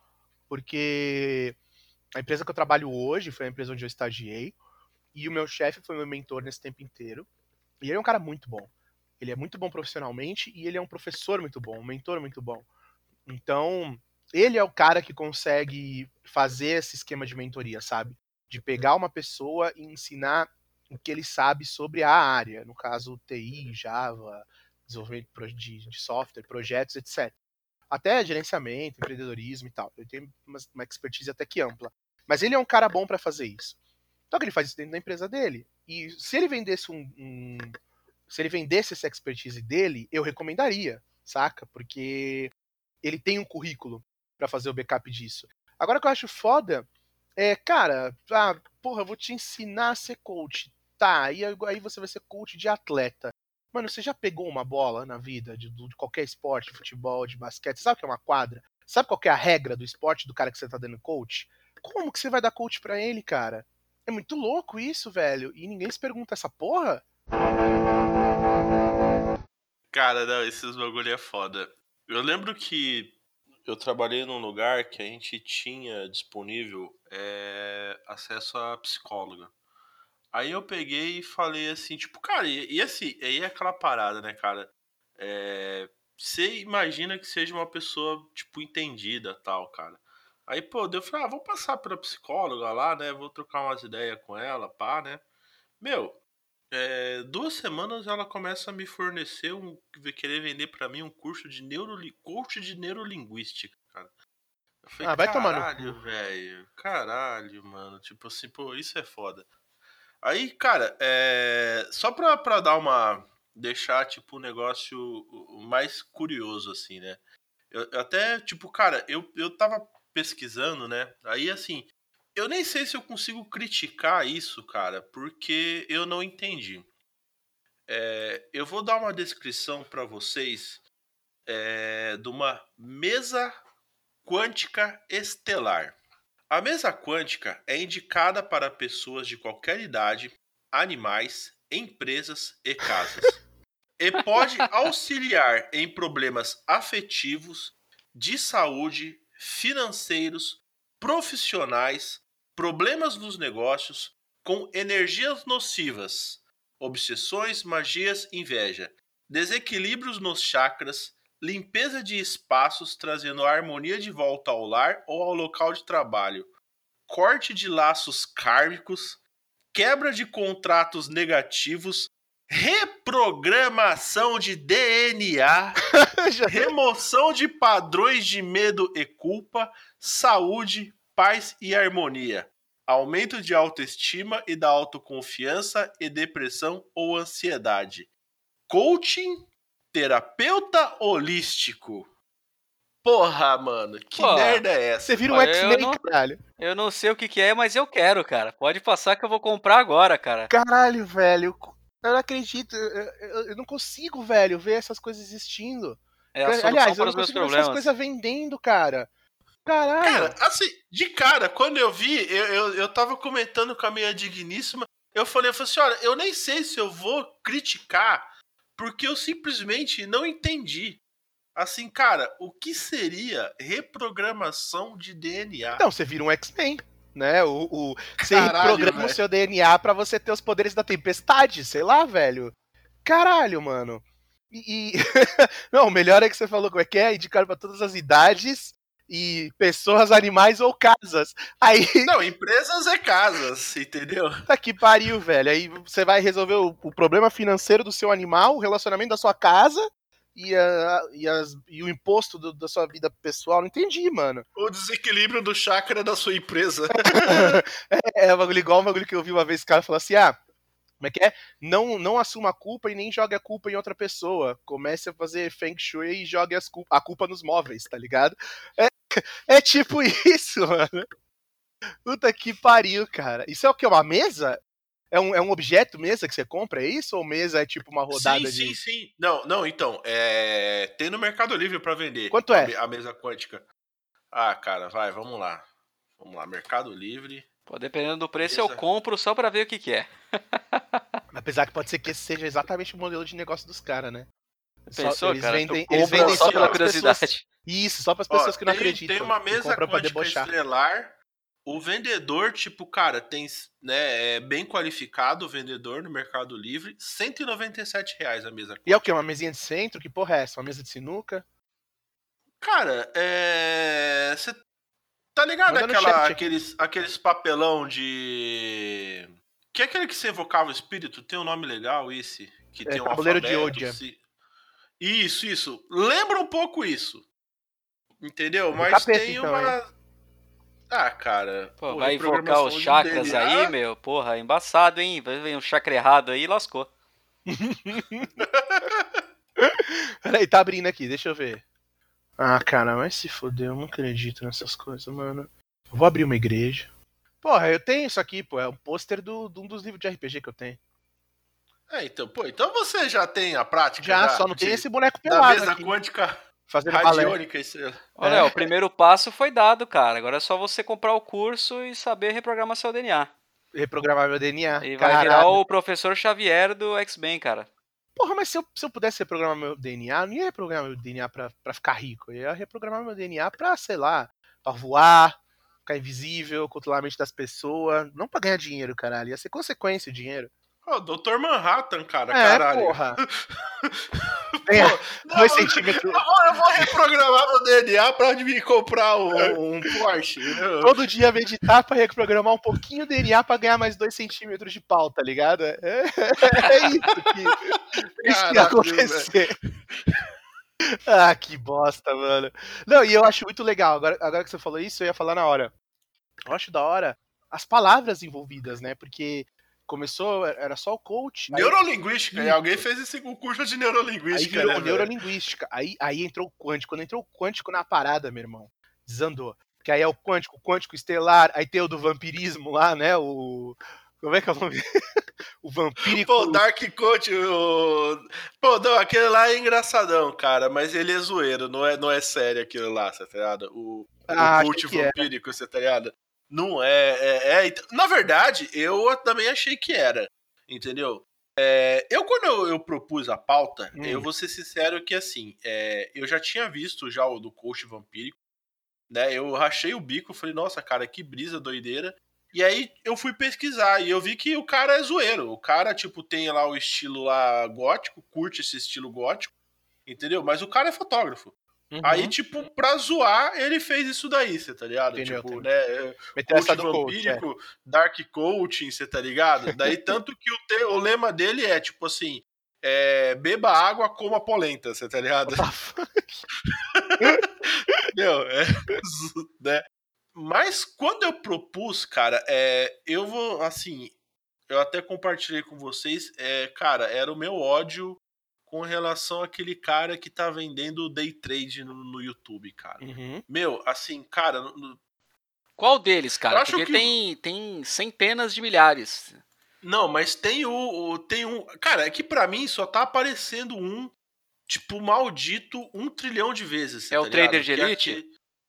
[SPEAKER 2] porque a empresa que eu trabalho hoje foi a empresa onde eu estagiei, e o meu chefe foi meu mentor nesse tempo inteiro. E ele é um cara muito bom. Ele é muito bom profissionalmente e ele é um professor muito bom, um mentor muito bom. Então, ele é o cara que consegue fazer esse esquema de mentoria, sabe? De pegar uma pessoa e ensinar o que ele sabe sobre a área, no caso TI, Java, desenvolvimento de, software, projetos, etc. Até gerenciamento, empreendedorismo e tal. Ele tem uma, uma expertise até que ampla. Mas ele é um cara bom para fazer isso. Então ele faz isso dentro da empresa dele. E se ele vendesse um, um, se ele vendesse essa expertise dele, eu recomendaria, saca? Porque ele tem um currículo para fazer o backup disso. Agora o que eu acho foda é, cara, ah, porra, eu vou te ensinar a ser coach. Tá, e aí você vai ser coach de atleta. Mano, você já pegou uma bola na vida de, de qualquer esporte, futebol, de basquete? Você sabe o que é uma quadra? Sabe qual é a regra do esporte do cara que você tá dando coach? Como que você vai dar coach para ele, cara? É muito louco isso, velho. E ninguém se pergunta essa porra?
[SPEAKER 1] Cara, não, esses bagulho é foda. Eu lembro que eu trabalhei num lugar que a gente tinha disponível é, acesso a psicóloga. Aí eu peguei e falei assim, tipo, cara, e, e assim, aí é aquela parada, né, cara? É, você imagina que seja uma pessoa, tipo, entendida tal, cara. Aí, pô, eu falei, ah, vou passar pra psicóloga lá, né? Vou trocar umas ideias com ela, pá, né? Meu, é, duas semanas ela começa a me fornecer um. querer vender para mim um curso de, neuro, curso de neurolinguística, cara. Eu falei, ah, vai tomar no velho. Caralho, mano. Tipo assim, pô, isso é foda. Aí, cara, é, só pra, pra dar uma. deixar, tipo, o um negócio mais curioso, assim, né? Eu, eu até, tipo, cara, eu, eu tava pesquisando, né? Aí assim, eu nem sei se eu consigo criticar isso, cara, porque eu não entendi. É, eu vou dar uma descrição para vocês é, de uma mesa quântica estelar. A mesa quântica é indicada para pessoas de qualquer idade, animais, empresas e casas. e pode auxiliar em problemas afetivos, de saúde, financeiros, profissionais, problemas nos negócios, com energias nocivas, obsessões, magias, inveja, desequilíbrios nos chakras, limpeza de espaços trazendo a harmonia de volta ao lar ou ao local de trabalho, corte de laços kármicos, quebra de contratos negativos, reprogramação de DNA, remoção de padrões de medo e culpa, saúde, paz e harmonia, aumento de autoestima e da autoconfiança e depressão ou ansiedade. Coaching, terapeuta holístico. Porra, mano, que Pô, merda é essa?
[SPEAKER 2] Você vira um X-Men, caralho.
[SPEAKER 3] Eu não sei o que, que é, mas eu quero, cara. Pode passar que eu vou comprar agora, cara.
[SPEAKER 2] Caralho, velho. Eu não acredito, eu, eu, eu, não consigo, velho, ver essas coisas existindo.
[SPEAKER 3] É a Aliás, eu não consigo ver essas
[SPEAKER 2] coisas vendendo, cara. Caralho.
[SPEAKER 1] Cara, assim, de cara, quando eu vi, eu, eu, eu tava comentando com a minha digníssima, eu falei, eu falei assim, olha, eu nem sei se eu vou criticar, porque eu simplesmente não entendi. Assim, cara, o que seria reprogramação de DNA?
[SPEAKER 2] Não, você vira um X-Men né? O, o você programa o seu DNA para você ter os poderes da tempestade, sei lá, velho. Caralho, mano. E, e... não, o melhor é que você falou como é que é, indicado para todas as idades e pessoas, animais ou casas. Aí
[SPEAKER 1] Não, empresas é casas, entendeu?
[SPEAKER 2] Tá que pariu, velho. Aí você vai resolver o, o problema financeiro do seu animal, o relacionamento da sua casa e, a, e, as, e o imposto do, da sua vida pessoal. Não entendi, mano.
[SPEAKER 1] O desequilíbrio do chakra da sua empresa.
[SPEAKER 2] é, é um bagulho igual um bagulho que eu vi uma vez, o cara falou assim: ah, como é que é? Não, não assuma a culpa e nem jogue a culpa em outra pessoa. Comece a fazer Feng Shui e jogue as culpa, a culpa nos móveis, tá ligado? É, é tipo isso, mano. Puta que pariu, cara. Isso é o que? Uma mesa? É um, é um objeto mesa que você compra, é isso? Ou mesa é tipo uma rodada
[SPEAKER 1] sim,
[SPEAKER 2] de.
[SPEAKER 1] Sim, sim, Não, não, então. É... Tem no Mercado Livre para vender.
[SPEAKER 2] Quanto é?
[SPEAKER 1] A mesa quântica. Ah, cara, vai, vamos lá. Vamos lá, Mercado Livre.
[SPEAKER 3] Pô, dependendo do preço, mesa... eu compro só para ver o que, que é.
[SPEAKER 2] Apesar que pode ser que esse seja exatamente o modelo de negócio dos caras, né? Só-
[SPEAKER 3] Pensou,
[SPEAKER 2] eles
[SPEAKER 3] cara?
[SPEAKER 2] vendem, eles vendem
[SPEAKER 3] só
[SPEAKER 2] só
[SPEAKER 3] pela curiosidade.
[SPEAKER 2] pessoas. Isso, só para as
[SPEAKER 1] Ó,
[SPEAKER 2] pessoas que não
[SPEAKER 1] tem-
[SPEAKER 2] acreditam.
[SPEAKER 1] Tem uma mesa quântica
[SPEAKER 2] debochar.
[SPEAKER 1] O vendedor, tipo, cara, tem né, é bem qualificado o vendedor no Mercado Livre. 197 reais a mesa
[SPEAKER 2] E é o quê? Uma mesinha de centro? Que porra é essa? Uma mesa de sinuca?
[SPEAKER 1] Cara, é. Você tá ligado
[SPEAKER 2] Manda
[SPEAKER 1] aquela, aqueles, aqueles papelão de. Que é aquele que você evocava o espírito? Tem um nome legal esse? Que
[SPEAKER 2] É,
[SPEAKER 1] tem um
[SPEAKER 2] tabuleiro de Odia.
[SPEAKER 1] se- Isso, isso. Lembra um pouco isso. Entendeu? Mas
[SPEAKER 2] capeta,
[SPEAKER 1] tem
[SPEAKER 2] então,
[SPEAKER 1] uma. Ah, cara.
[SPEAKER 3] Pô,
[SPEAKER 1] pô,
[SPEAKER 3] vai invocar os chakras aí, meu. Porra, embaçado, hein? Vai vir um chakra errado aí, lascou.
[SPEAKER 2] Peraí, tá abrindo aqui, deixa eu ver. Ah, cara, mas se fodeu, eu não acredito nessas coisas, mano. Eu vou abrir uma igreja. Porra, eu tenho isso aqui, pô. É um pôster do, de um dos livros de RPG que eu tenho.
[SPEAKER 1] É, então, pô, então você já tem a prática.
[SPEAKER 2] Já, só não
[SPEAKER 1] de-
[SPEAKER 2] tem esse boneco
[SPEAKER 1] Da
[SPEAKER 2] pelado
[SPEAKER 1] mesa
[SPEAKER 2] aqui.
[SPEAKER 1] quântica
[SPEAKER 2] Fazendo
[SPEAKER 1] radiônica. Isso...
[SPEAKER 3] Olha,
[SPEAKER 2] É.
[SPEAKER 3] o primeiro passo foi dado, cara. Agora é só você comprar o curso e saber reprogramar seu DNA.
[SPEAKER 2] Reprogramar meu DNA.
[SPEAKER 3] E vai
[SPEAKER 2] Caralho.
[SPEAKER 3] virar o professor Xavier do X-Men, cara.
[SPEAKER 2] Porra, mas se eu, se eu pudesse reprogramar meu DNA, eu não ia reprogramar meu DNA pra, pra ficar rico. Eu ia reprogramar meu DNA pra, sei lá, pra voar, ficar invisível, controlar a mente das pessoas. Não pra ganhar dinheiro, caralho. Ia ser consequência o dinheiro.
[SPEAKER 1] Ô, Dr. Manhattan, cara,
[SPEAKER 2] é,
[SPEAKER 1] caralho.
[SPEAKER 2] porra. Dois centímetros.
[SPEAKER 1] Eu vou, eu vou reprogramar meu DNA pra me comprar um, um Porsche. entendeu?
[SPEAKER 2] Todo dia meditar pra reprogramar um pouquinho o DNA pra ganhar mais dois centímetros de pau, tá ligado? É, é isso que, isso que ia acontecer. Ah, que bosta, mano. Não, e eu acho muito legal. Agora, agora que você falou isso, eu ia falar na hora. Eu acho da hora as palavras envolvidas, né? Porque começou, era só o coach. aí-
[SPEAKER 1] Neurolinguística, e alguém fez esse curso de
[SPEAKER 2] Aí
[SPEAKER 1] neurolinguística,
[SPEAKER 2] virou
[SPEAKER 1] né,
[SPEAKER 2] neurolinguística. Aí, aí entrou o quântico. Quando entrou o quântico na parada, meu irmão, desandou. Que aí é o quântico, o quântico estelar, aí tem o do vampirismo lá, né? O. Como é que é o nome? o vampírico.
[SPEAKER 1] Pô, Dark Coach, o... Pô, não, aquele lá é engraçadão, cara, mas ele é zoeiro, não é, não é sério aquilo lá, você tá ligado? O,
[SPEAKER 2] Ah,
[SPEAKER 1] o cult
[SPEAKER 2] era.
[SPEAKER 1] vampírico, você tá ligado? Não é, é, é, Na verdade, eu também achei que era, entendeu? É, eu, quando eu, eu propus a pauta,
[SPEAKER 2] Hum.
[SPEAKER 1] eu vou ser sincero que, assim, é, eu já tinha visto já o do coach vampírico, né? Eu rachei o bico, falei, nossa, cara, que brisa doideira. E aí eu fui pesquisar e eu vi que o cara é zoeiro. O cara, tipo, tem lá o estilo lá gótico, curte esse estilo gótico, entendeu? Mas o cara é fotógrafo.
[SPEAKER 2] Uhum.
[SPEAKER 1] Aí, tipo, pra zoar, ele fez isso daí, você tá ligado?
[SPEAKER 2] Entendeu,
[SPEAKER 1] tipo, né?
[SPEAKER 2] Meteu essa do coach. É.
[SPEAKER 1] vampírico, Dark Coaching, você tá ligado? Daí, tanto que o, te- o lema dele é, tipo assim, é, beba água, coma polenta, você tá ligado? Meu, é, né? Mas quando eu propus, cara, é, eu vou, assim, eu até compartilhei com vocês, é, cara, era o meu ódio com relação àquele cara que tá vendendo day trade no, no YouTube, cara.
[SPEAKER 2] Uhum.
[SPEAKER 1] Meu, assim, cara, no-
[SPEAKER 3] Qual deles, cara?
[SPEAKER 1] acho
[SPEAKER 3] Porque
[SPEAKER 1] que-
[SPEAKER 3] tem, tem centenas de milhares.
[SPEAKER 1] não, mas tem o, o- tem um, cara, é que pra mim só tá aparecendo um tipo maldito um trilhão de vezes.
[SPEAKER 3] É o
[SPEAKER 1] tá ligado?
[SPEAKER 3] Trader de
[SPEAKER 1] Que é
[SPEAKER 3] Elite?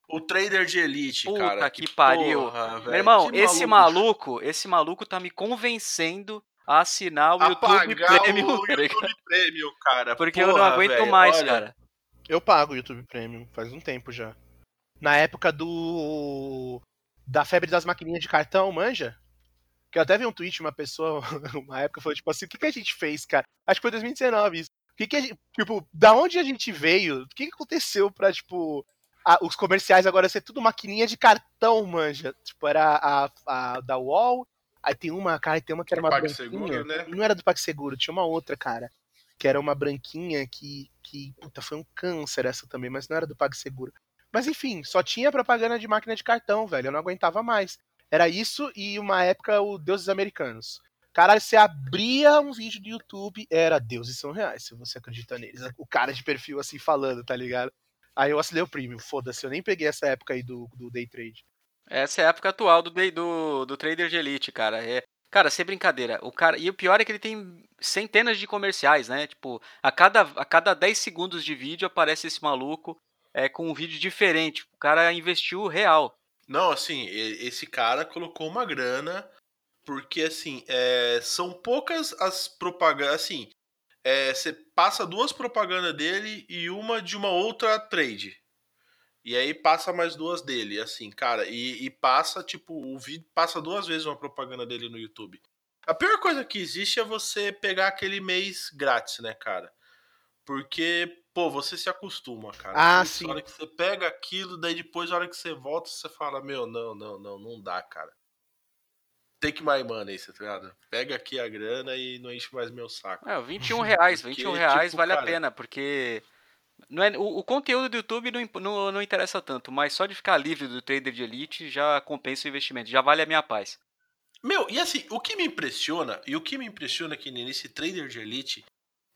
[SPEAKER 1] o Trader de Elite,
[SPEAKER 3] Puta
[SPEAKER 1] cara.
[SPEAKER 3] que pariu.
[SPEAKER 1] porra,
[SPEAKER 3] Meu irmão,
[SPEAKER 1] que
[SPEAKER 3] esse maluco, esse maluco tá me convencendo a assinar o
[SPEAKER 1] a
[SPEAKER 3] YouTube Premium,
[SPEAKER 1] o
[SPEAKER 3] tá?
[SPEAKER 1] YouTube Premium, cara.
[SPEAKER 3] Porque eu não
[SPEAKER 1] Porra,
[SPEAKER 3] aguento
[SPEAKER 1] velho,
[SPEAKER 3] mais,
[SPEAKER 1] olha,
[SPEAKER 3] cara.
[SPEAKER 2] Eu pago o YouTube Premium, faz um tempo já. Na época do. Da febre das maquininhas de cartão, manja? Que eu até vi um tweet, uma pessoa, uma época, falou, tipo assim, o que, que a gente fez, cara? Acho que foi 2019 isso. O que, que a gente. Tipo, da onde a gente veio? O que, que aconteceu pra, tipo. a- os comerciais agora ser tudo maquininha de cartão, manja? Tipo, era a, a da UOL, aí tem uma, cara, tem uma que era uma branquinha.
[SPEAKER 1] né?
[SPEAKER 2] Não era do PagSeguro, tinha uma outra, cara que era uma branquinha que, que puta, foi um câncer essa também, mas não era do PagSeguro. Mas enfim, só tinha propaganda de máquina de cartão, velho, eu não aguentava mais. Era isso e uma época o Deuses Americanos. Caralho, você abria um vídeo do YouTube, era deuses são reais, se você acredita neles. O cara de perfil assim falando, tá ligado? Aí eu assinei o Premium, foda-se, eu nem peguei essa época aí do, do Day Trade.
[SPEAKER 3] Essa é a época atual do, do, do Trader de Elite, cara. É, cara, sem brincadeira. O cara, e o pior é que ele tem centenas de comerciais, né? Tipo, a cada, a cada 10 segundos de vídeo aparece esse maluco é, com um vídeo diferente. O cara investiu real.
[SPEAKER 1] Não, assim, esse cara colocou uma grana Porque, assim, é, são poucas as propagandas. Assim, é, você passa duas propagandas dele e uma de uma outra trade. E aí passa mais duas dele, assim, cara. E, e passa, tipo, o vídeo passa duas vezes uma propaganda dele no YouTube. A pior coisa que existe é você pegar aquele mês grátis, né, cara? Porque, pô, você se acostuma, cara.
[SPEAKER 2] Ah,
[SPEAKER 1] Porque
[SPEAKER 2] sim.
[SPEAKER 1] A hora que você pega aquilo, daí depois, a hora que você volta, você fala, meu, não, não, não, não dá, cara. Take my money, tá ligado? Pega aqui a grana e não enche mais meu saco.
[SPEAKER 3] É, 21 reais,
[SPEAKER 1] Porque,
[SPEAKER 3] 21 reais
[SPEAKER 1] tipo,
[SPEAKER 3] vale a
[SPEAKER 1] cara-
[SPEAKER 3] pena, porque não é, o, o conteúdo do YouTube não, não, não interessa tanto, mas só de ficar livre do trader de elite já compensa o investimento, já vale a minha paz.
[SPEAKER 1] Meu, e assim, o que me impressiona, e o que me impressiona aqui nesse trader de elite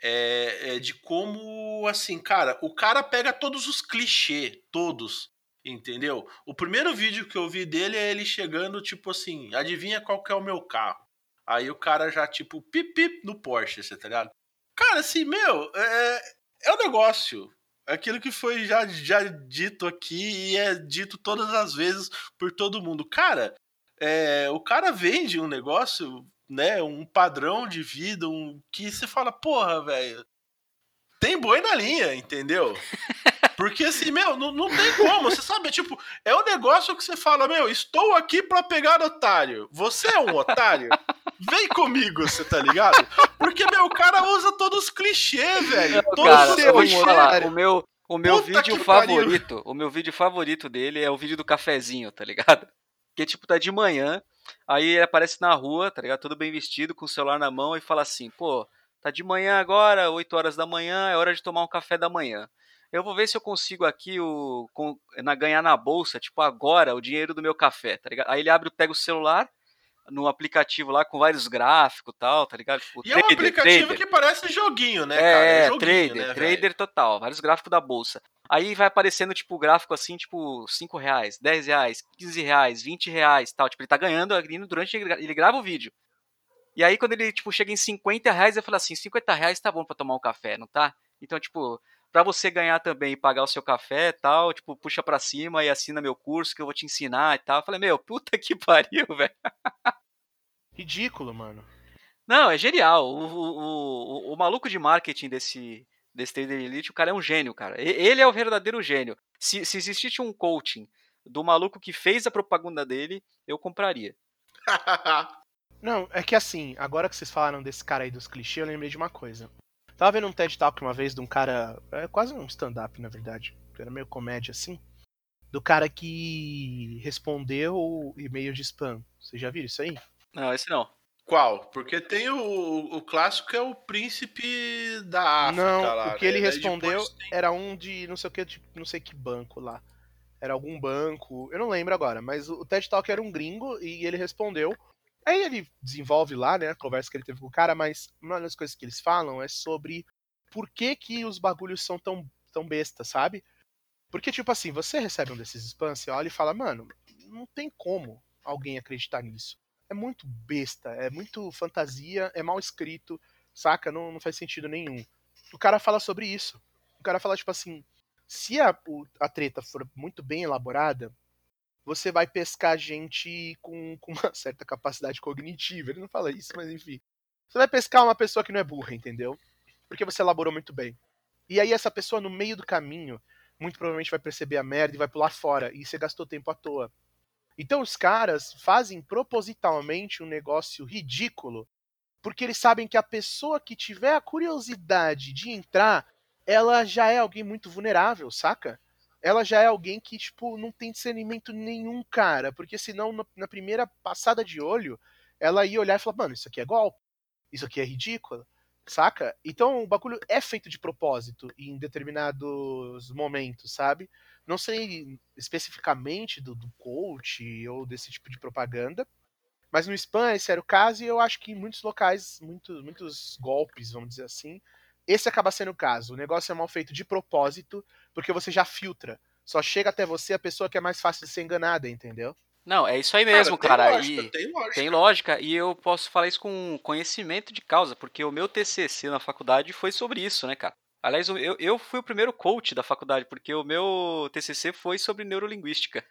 [SPEAKER 1] é, é de como, assim, cara, o cara pega todos os clichês, todos, entendeu? O primeiro vídeo que eu vi dele é ele chegando, tipo assim, adivinha qual que é o meu carro? Aí o cara já, tipo, pip, pip no Porsche, você tá ligado? Cara, assim, meu, é, é um negócio. Aquilo que foi já, já dito aqui e é dito todas as vezes por todo mundo. Cara, é, o cara vende um negócio, né, um padrão de vida, um que você fala, porra, velho, tem boi na linha, entendeu? Porque assim, meu, não, não tem como, você sabe, tipo, é um negócio que você fala, meu, estou aqui pra pegar otário. Você é um otário? Vem comigo, você tá ligado? Porque, meu, o cara usa todos os clichês, velho. Todos
[SPEAKER 3] Cara,
[SPEAKER 1] os clichês.
[SPEAKER 3] o meu, o meu
[SPEAKER 1] Puta
[SPEAKER 3] vídeo
[SPEAKER 1] que pariu.
[SPEAKER 3] favorito, o meu vídeo favorito dele é o vídeo do cafezinho, tá ligado? Que tipo, tá de manhã, aí ele aparece na rua, tá ligado? Todo bem vestido, com o celular na mão e fala assim, pô, tá de manhã agora, 8 horas da manhã, é hora de tomar um café da manhã. Eu vou ver se eu consigo aqui o com- na, ganhar na bolsa, tipo, agora, o dinheiro do meu café, tá ligado? Aí ele abre, pega o celular no aplicativo lá com vários gráficos e tal, tá ligado? Tipo,
[SPEAKER 1] E é um
[SPEAKER 3] trader,
[SPEAKER 1] aplicativo
[SPEAKER 3] trader.
[SPEAKER 1] que parece joguinho, né,
[SPEAKER 3] É,
[SPEAKER 1] cara?
[SPEAKER 3] é,
[SPEAKER 1] joguinho,
[SPEAKER 3] trader,
[SPEAKER 1] né,
[SPEAKER 3] trader total, vários gráficos da bolsa. Aí vai aparecendo, tipo, gráfico assim, tipo, 5 reais, 10 reais, 15 reais, 20 reais tal. Tipo, ele tá ganhando durante ele gra- ele grava o vídeo. E aí, quando ele, tipo, chega em 50 reais, eu falo assim, 50 reais tá bom pra tomar um café, não tá? Então, tipo, pra você ganhar também e pagar o seu café e tal, tipo, puxa pra cima e assina meu curso que eu vou te ensinar e tal. Eu falei, meu, puta que pariu, velho.
[SPEAKER 2] Ridículo, mano.
[SPEAKER 3] Não, é genial. O, o, o, o maluco de marketing desse, desse Trader Elite, o cara é um gênio, cara. Ele é o verdadeiro gênio. Se, se existisse um coaching do maluco que fez a propaganda dele, eu compraria.
[SPEAKER 2] Não, é que assim, agora que vocês falaram desse cara aí dos clichês, eu lembrei de uma coisa. Tava vendo um TED Talk uma vez de um cara. É quase um stand-up, na verdade. Era meio comédia assim. Do cara que respondeu e-mail de spam. Vocês já viram isso aí?
[SPEAKER 3] Não, esse não.
[SPEAKER 1] Qual? Porque tem o, o clássico que é o príncipe da África
[SPEAKER 2] não,
[SPEAKER 1] lá.
[SPEAKER 2] o que ele
[SPEAKER 1] né? Daí
[SPEAKER 2] respondeu
[SPEAKER 1] tem-
[SPEAKER 2] era um de não sei o que, de não sei que banco lá. Era algum banco, eu não lembro agora, mas o TED Talk era um gringo e ele respondeu. Aí ele desenvolve lá, né, a conversa que ele teve com o cara, mas uma das coisas que eles falam é sobre por que que os bagulhos são tão, tão besta, sabe? Porque, tipo assim, você recebe um desses spams, você olha e fala, mano, não tem como alguém acreditar nisso. É muito besta, é muito fantasia, é mal escrito, saca? Não, não faz sentido nenhum. O cara fala sobre isso. O cara fala, tipo assim, se a, a treta for muito bem elaborada, você vai pescar gente com, com uma certa capacidade cognitiva. Ele não fala isso, mas enfim. Você vai pescar uma pessoa que não é burra, entendeu? Porque você elaborou muito bem. E aí essa pessoa, no meio do caminho, muito provavelmente vai perceber a merda e vai pular fora. E você gastou tempo à toa. Então os caras fazem propositalmente um negócio ridículo, porque eles sabem que a pessoa que tiver a curiosidade de entrar, ela já é alguém muito vulnerável, saca? Ela já é alguém que, tipo, não tem discernimento nenhum, cara. Porque senão, na- primeira passada de olho, ela ia olhar e falar, mano, isso aqui é golpe, isso aqui é ridículo, saca? Então o bagulho é feito de propósito em determinados momentos, sabe? Não sei especificamente do, do coach ou desse tipo de propaganda, mas no spam esse era o caso e eu acho que em muitos locais, muitos, muitos golpes, vamos dizer assim, esse acaba sendo o caso. O negócio é mal feito de propósito, porque você já filtra. Só chega até você a pessoa que é mais fácil de ser enganada, entendeu?
[SPEAKER 3] Não, é isso aí mesmo,
[SPEAKER 1] tem
[SPEAKER 3] cara.
[SPEAKER 1] lógica,
[SPEAKER 3] e
[SPEAKER 1] tem lógica.
[SPEAKER 3] tem lógica. E eu posso falar isso com conhecimento de causa, porque o meu TCC na faculdade foi sobre isso, né, cara? Aliás, eu, eu fui o primeiro coach da faculdade, porque o meu TCC foi sobre neurolinguística.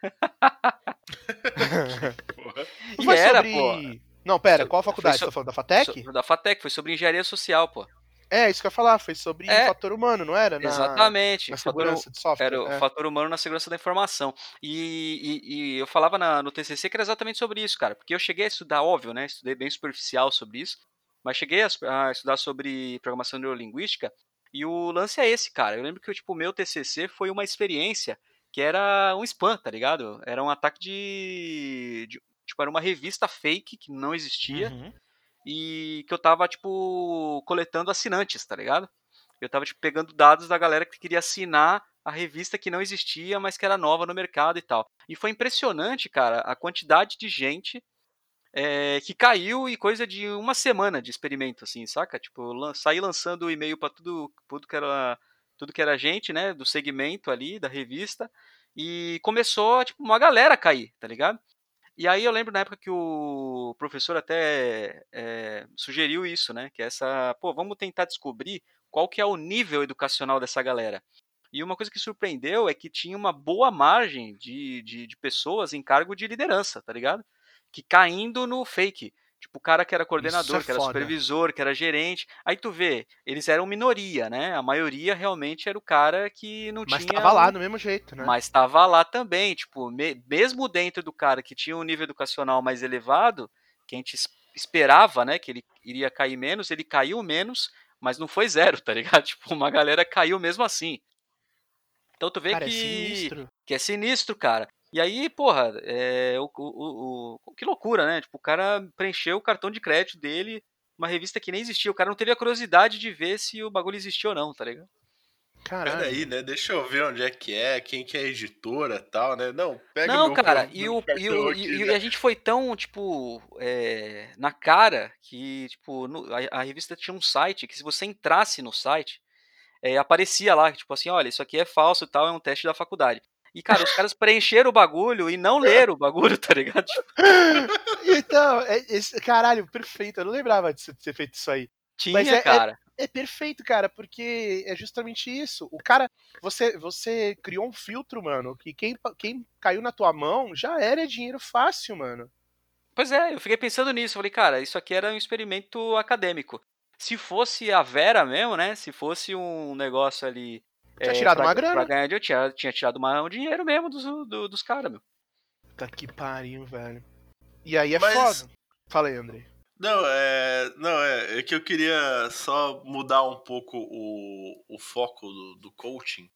[SPEAKER 2] Não
[SPEAKER 3] E
[SPEAKER 2] foi
[SPEAKER 3] era,
[SPEAKER 2] sobre
[SPEAKER 3] pô.
[SPEAKER 2] Não, pera, qual faculdade?
[SPEAKER 3] so-
[SPEAKER 2] Você tá falando da FATEC?
[SPEAKER 3] So- da FATEC, foi sobre engenharia social, pô.
[SPEAKER 2] É, isso que eu ia falar, foi sobre
[SPEAKER 3] É.
[SPEAKER 2] fator humano, não era? Na,
[SPEAKER 3] Exatamente.
[SPEAKER 2] Na
[SPEAKER 3] fator-
[SPEAKER 2] segurança de software.
[SPEAKER 3] Era o
[SPEAKER 2] é.
[SPEAKER 3] fator humano na segurança da informação. E, e- e eu falava na- no TCC que era exatamente sobre isso, cara. Porque eu cheguei a estudar, óbvio, né? Estudei bem superficial sobre isso. Mas cheguei a, a estudar sobre programação neurolinguística. E o lance é esse, cara. Eu lembro que tipo, o meu TCC foi uma experiência que era um spam, tá ligado? Era um ataque de, de- Tipo, era uma revista fake que não existia
[SPEAKER 2] Uhum.
[SPEAKER 3] E que eu tava, tipo, coletando assinantes, tá ligado? Eu tava, tipo, pegando dados da galera que queria assinar a revista que não existia, mas que era nova no mercado e tal. E foi impressionante, cara, a quantidade de gente é, que caiu e coisa de uma semana de experimento, assim, saca? Tipo, lan saí lançando e-mail pra tudo, tudo que era tudo que era gente, né, do segmento ali, da revista, e começou, tipo, uma galera a cair, tá ligado? E aí eu lembro na época que o professor até é, sugeriu isso, né? Que é essa, pô, vamos tentar descobrir qual que é o nível educacional dessa galera. E uma coisa que surpreendeu é que tinha uma boa margem de, de, de pessoas em cargo de liderança, tá ligado? Que caindo no fake. Tipo, o cara que era coordenador,
[SPEAKER 2] é
[SPEAKER 3] que era
[SPEAKER 2] foda.
[SPEAKER 3] supervisor, que era gerente. Aí tu vê, eles eram minoria, né? A maioria realmente era o cara que não
[SPEAKER 2] Mas
[SPEAKER 3] tinha.
[SPEAKER 2] tava lá do mesmo jeito, né?
[SPEAKER 3] mas estava lá também, tipo, me- mesmo dentro do cara que tinha um nível educacional mais elevado, que a gente es- esperava, né, que ele iria cair menos, ele caiu menos, mas não foi zero, tá ligado? Tipo, uma galera caiu mesmo assim. Então tu vê
[SPEAKER 2] Cara,
[SPEAKER 3] que
[SPEAKER 2] é sinistro.
[SPEAKER 3] que é sinistro, cara. E aí, porra, é, o, o- o- que loucura, né? Tipo, o cara preencheu o cartão de crédito dele, uma revista que nem existia. O cara não teve a curiosidade de ver se o bagulho existia ou não, tá ligado?
[SPEAKER 2] Caralho.
[SPEAKER 1] Peraí, né? Deixa eu ver onde é que é, quem que é a editora e tal, né? Não, pega
[SPEAKER 3] Não,
[SPEAKER 1] meu,
[SPEAKER 3] cara, e, o, e, o-
[SPEAKER 1] aqui,
[SPEAKER 3] e-
[SPEAKER 1] né?
[SPEAKER 3] e a gente foi tão, tipo, é, na cara que, tipo, no- a, a revista tinha um site que se você entrasse no site, é, aparecia lá, tipo assim, olha, isso aqui é falso e tal, é um teste da faculdade. E, cara, os caras preencheram o bagulho e não leram o bagulho, tá ligado? Tipo,
[SPEAKER 2] Então, é, esse, caralho, perfeito. Eu não lembrava de ter feito isso aí.
[SPEAKER 3] tinha,
[SPEAKER 2] Mas é- é-
[SPEAKER 3] cara.
[SPEAKER 2] É perfeito, cara, porque é justamente isso. O cara, você, você criou um filtro, mano, que quem, quem caiu na tua mão já era dinheiro fácil, mano.
[SPEAKER 3] Pois é, eu fiquei pensando nisso. Falei, cara, isso aqui era um experimento acadêmico. Se fosse a Vera mesmo, né? Se fosse um negócio ali.
[SPEAKER 2] Tinha
[SPEAKER 3] é,
[SPEAKER 2] tirado
[SPEAKER 3] pra,
[SPEAKER 2] uma grana.
[SPEAKER 3] Pra ganhar, eu tinha, tinha tirado uma- um dinheiro mesmo dos, do- dos caras, meu.
[SPEAKER 2] Puta que pariu, velho. E aí é
[SPEAKER 1] Mas-
[SPEAKER 2] foda. Fala aí, André.
[SPEAKER 1] Não, é, não é, é que eu queria só mudar um pouco o, o foco do, do coaching.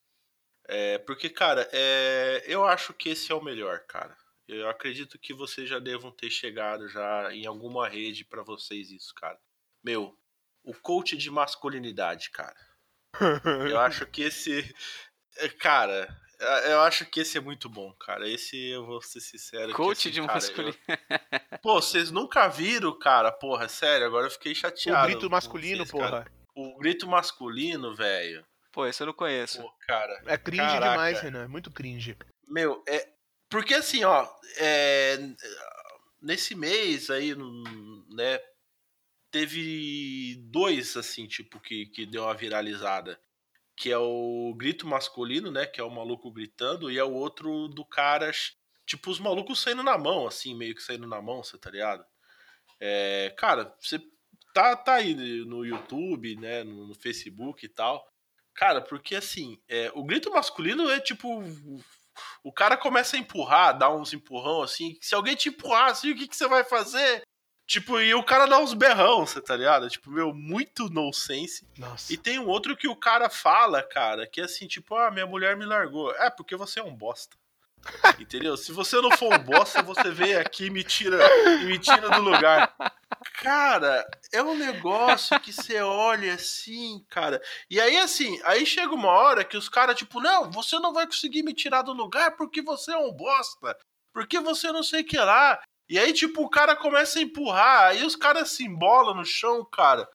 [SPEAKER 1] É, porque, cara, é, eu acho que esse é o melhor, cara. Eu acredito que vocês já devam ter chegado já em alguma rede pra vocês isso, cara. Meu, o coach de masculinidade, cara. Eu acho que esse. é, Cara, eu acho que esse é muito bom, cara. Esse eu vou ser sincero. que,
[SPEAKER 3] Coach
[SPEAKER 1] assim,
[SPEAKER 3] de
[SPEAKER 1] cara,
[SPEAKER 3] masculino.
[SPEAKER 1] eu- Pô, vocês nunca viram, cara? Porra, sério, agora eu fiquei
[SPEAKER 2] O
[SPEAKER 1] chateado.
[SPEAKER 2] grito
[SPEAKER 1] com
[SPEAKER 2] masculino,
[SPEAKER 1] vocês, cara.
[SPEAKER 2] porra.
[SPEAKER 1] O grito masculino, velho.
[SPEAKER 3] Pô, esse eu não conheço.
[SPEAKER 1] Pô, cara.
[SPEAKER 2] É cringe
[SPEAKER 1] Caraca.
[SPEAKER 2] demais, Renan. É muito cringe.
[SPEAKER 1] Meu, é. Porque assim, ó. é, Nesse mês aí, né? Teve dois, assim, tipo, que, que deu uma viralizada. Que é o grito masculino, né? Que é o maluco gritando, e é o outro do cara. Tipo, os malucos saindo na mão, assim, meio que saindo na mão, você tá ligado? É, cara, você tá, tá aí no YouTube, né? No, no Facebook e tal. Cara, porque assim, é, o grito masculino é tipo. O cara começa a empurrar, dá uns empurrão assim. Se alguém te empurrar assim, o que, que você vai fazer? Tipo, e o cara dá uns berrão, você tá ligado? Tipo, meu, muito nonsense.
[SPEAKER 2] Nossa.
[SPEAKER 1] E tem um outro que o cara fala, cara, que é assim, tipo, ah, minha mulher me largou. É, porque você é um bosta. Entendeu? Se você não for um bosta, você vem aqui e me tira, e me tira do lugar. Cara, é um negócio que você olha assim, cara. E aí, assim, aí chega uma hora que os caras, tipo, não, você não vai conseguir me tirar do lugar porque você é um bosta. Porque você não sei o que lá. E aí, tipo, o cara começa a empurrar, aí os caras se embolam no chão, cara.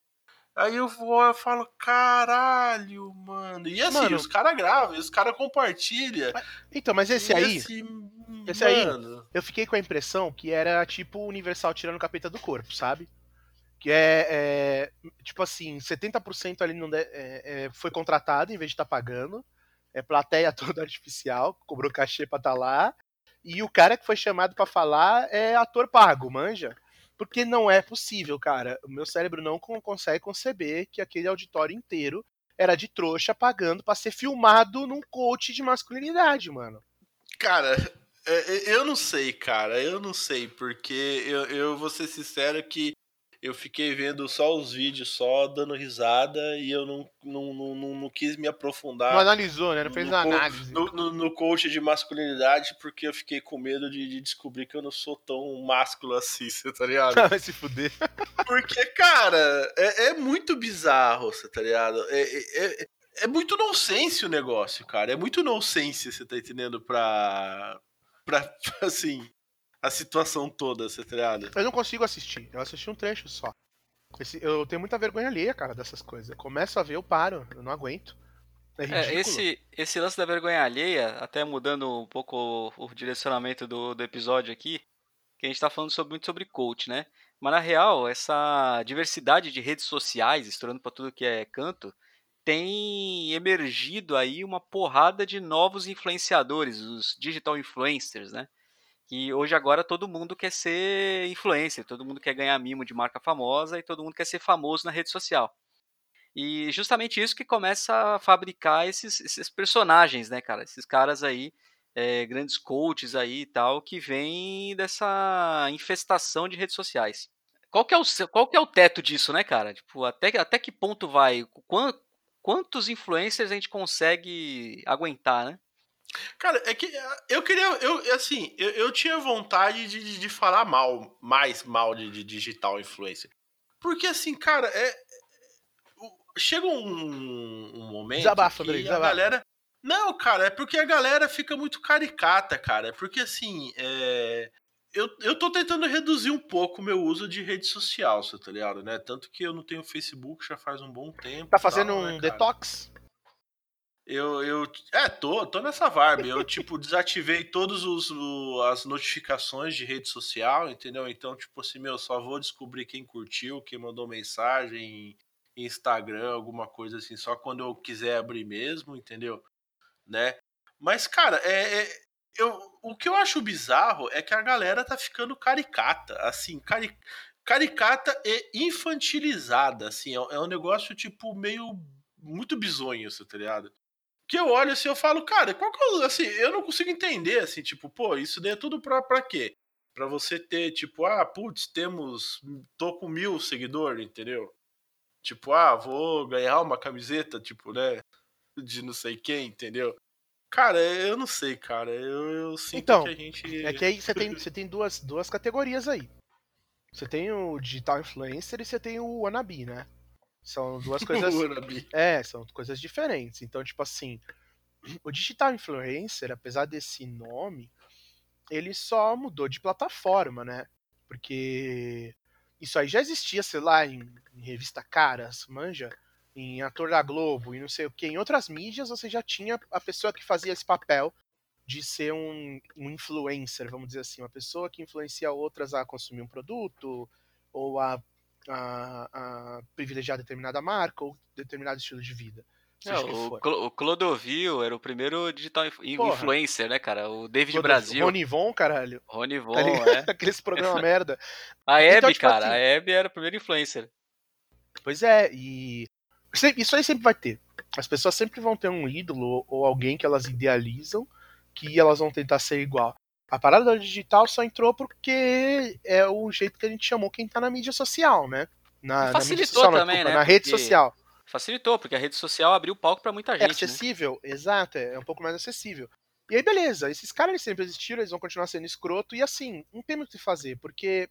[SPEAKER 1] Aí eu vou, eu falo, caralho, mano. E assim,
[SPEAKER 2] Mano.
[SPEAKER 1] os caras gravam, os caras compartilham.
[SPEAKER 2] Então, mas esse aí,
[SPEAKER 1] assim,
[SPEAKER 2] esse aí- eu fiquei com a impressão que era tipo o Universal tirando o capeta do corpo, sabe? Que é, é, tipo assim, 70% ali não de- é, é, foi contratado em vez de estar pagando. É plateia toda artificial, cobrou cachê pra estar lá. E o cara que foi chamado pra falar é ator pago, manja? Porque não é possível, cara. O meu cérebro não consegue conceber que aquele auditório inteiro era de trouxa pagando para ser filmado num coach de masculinidade, mano.
[SPEAKER 1] Cara, é, é, eu não sei, cara. Eu não sei, porque eu, eu vou ser sincero que eu fiquei vendo só os vídeos, só dando risada, e eu não, não, não, não, não quis me aprofundar.
[SPEAKER 2] Não analisou, né? Não fez
[SPEAKER 1] no,
[SPEAKER 2] análise.
[SPEAKER 1] No, no, no, coach de masculinidade, porque eu fiquei com medo de, de descobrir que eu não sou tão másculo assim, você tá ligado?
[SPEAKER 2] Vai se fuder.
[SPEAKER 1] Porque, cara, é, é muito bizarro, você tá ligado? É, é, é, é muito nonsense o negócio, cara. É muito nonsense, você tá entendendo? Pra. pra assim a situação toda, você tá ligado?
[SPEAKER 2] Eu não consigo assistir. Eu assisti um trecho só. Esse, eu tenho muita vergonha alheia, cara, dessas coisas. Eu começo a ver, eu paro. Eu não aguento. É,
[SPEAKER 3] é esse, esse lance da vergonha alheia, até mudando um pouco o, o direcionamento do, do episódio aqui, que a gente tá falando sobre, muito sobre coach, né? Mas na real, essa diversidade de redes sociais, estourando para tudo que é canto, tem emergido aí uma porrada de novos influenciadores, os digital influencers, né? Que hoje agora todo mundo quer ser influencer, todo mundo quer ganhar mimo de marca famosa e todo mundo quer ser famoso na rede social. E justamente isso que começa a fabricar esses, esses personagens, né, cara? Esses caras aí, é, grandes coaches aí e tal, que vêm dessa infestação de redes sociais. Qual que é o, qual que é o teto disso, né, cara? Tipo, até, até que ponto vai? Quantos influencers a gente consegue aguentar, né?
[SPEAKER 1] Cara, é que ah, eu queria. Eu, assim, eu, eu tinha vontade de, de falar mal, mais mal de, de digital influencer. Porque, assim, cara, é. Chega um, um momento.
[SPEAKER 2] Desabafa,
[SPEAKER 1] que
[SPEAKER 2] Andrei,
[SPEAKER 1] a galera. Não, cara, é porque a galera fica muito caricata, cara. É porque, assim, é... eu, eu tô tentando reduzir um pouco o meu uso de rede social, tá ligado, né? Tanto que eu não tenho Facebook já faz um bom tempo.
[SPEAKER 2] Tá fazendo
[SPEAKER 1] tal,
[SPEAKER 2] um
[SPEAKER 1] né,
[SPEAKER 2] detox?
[SPEAKER 1] Eu, eu. É, tô, tô nessa vibe. Eu, tipo, desativei todas as notificações de rede social, entendeu? Então, tipo assim, meu, só vou descobrir quem curtiu, quem mandou mensagem em Instagram, alguma coisa assim, só quando eu quiser abrir mesmo, entendeu? Né? Mas, cara, é, é eu, o que eu acho bizarro é que a galera tá ficando caricata, assim, cari, caricata e infantilizada, assim, é, é um negócio, tipo, meio muito bizonho, você tá ligado? Que eu olho assim, eu falo, cara, qual que é, assim, eu não consigo entender, assim, tipo, pô, isso daí é tudo pra, pra quê? Pra você ter, tipo, ah, putz, temos, tô com mil seguidores, entendeu? Tipo, ah, vou ganhar uma camiseta, tipo, né, de não sei quem, entendeu? Cara, eu não sei, cara, eu, eu sinto
[SPEAKER 2] então,
[SPEAKER 1] que a gente...
[SPEAKER 2] é que aí você tem, você tem duas, duas categorias aí. Você tem o digital influencer e você tem o wannabe, né? São duas coisas. é, são coisas diferentes. Então, tipo assim, o digital influencer, apesar desse nome, ele só mudou de plataforma, né? Porque isso aí já existia, sei lá, em, em revista Caras, manja, em ator da Globo e não sei o que. Em outras mídias você já tinha a pessoa que fazia esse papel de ser um, um influencer, vamos dizer assim, uma pessoa que influencia outras a consumir um produto ou a a, a privilegiar determinada marca ou determinado estilo de vida.
[SPEAKER 3] É, o, o Clodovil era o primeiro digital influencer, né, cara? O David Clodovil. Brasil.
[SPEAKER 2] Rony Von, caralho.
[SPEAKER 3] Rony Von,
[SPEAKER 2] tá
[SPEAKER 3] é.
[SPEAKER 2] Aqueles programas merda.
[SPEAKER 3] A Hebe, então, tipo, cara, assim, a Hebe era o primeiro influencer.
[SPEAKER 2] Pois é, e isso aí sempre vai ter. As pessoas sempre vão ter um ídolo ou alguém que elas idealizam que elas vão tentar ser igual. A parada da digital só entrou porque é o jeito que a gente chamou quem tá na mídia social, né? Na,
[SPEAKER 3] facilitou
[SPEAKER 2] na
[SPEAKER 3] social, também,
[SPEAKER 2] na,
[SPEAKER 3] né?
[SPEAKER 2] Na rede social.
[SPEAKER 3] Facilitou, porque a rede social abriu o palco para muita gente.
[SPEAKER 2] É acessível, né? exato, é um pouco mais acessível. E aí, beleza, esses caras eles sempre existiram, eles vão continuar sendo escroto, e assim, não tem muito o que fazer, porque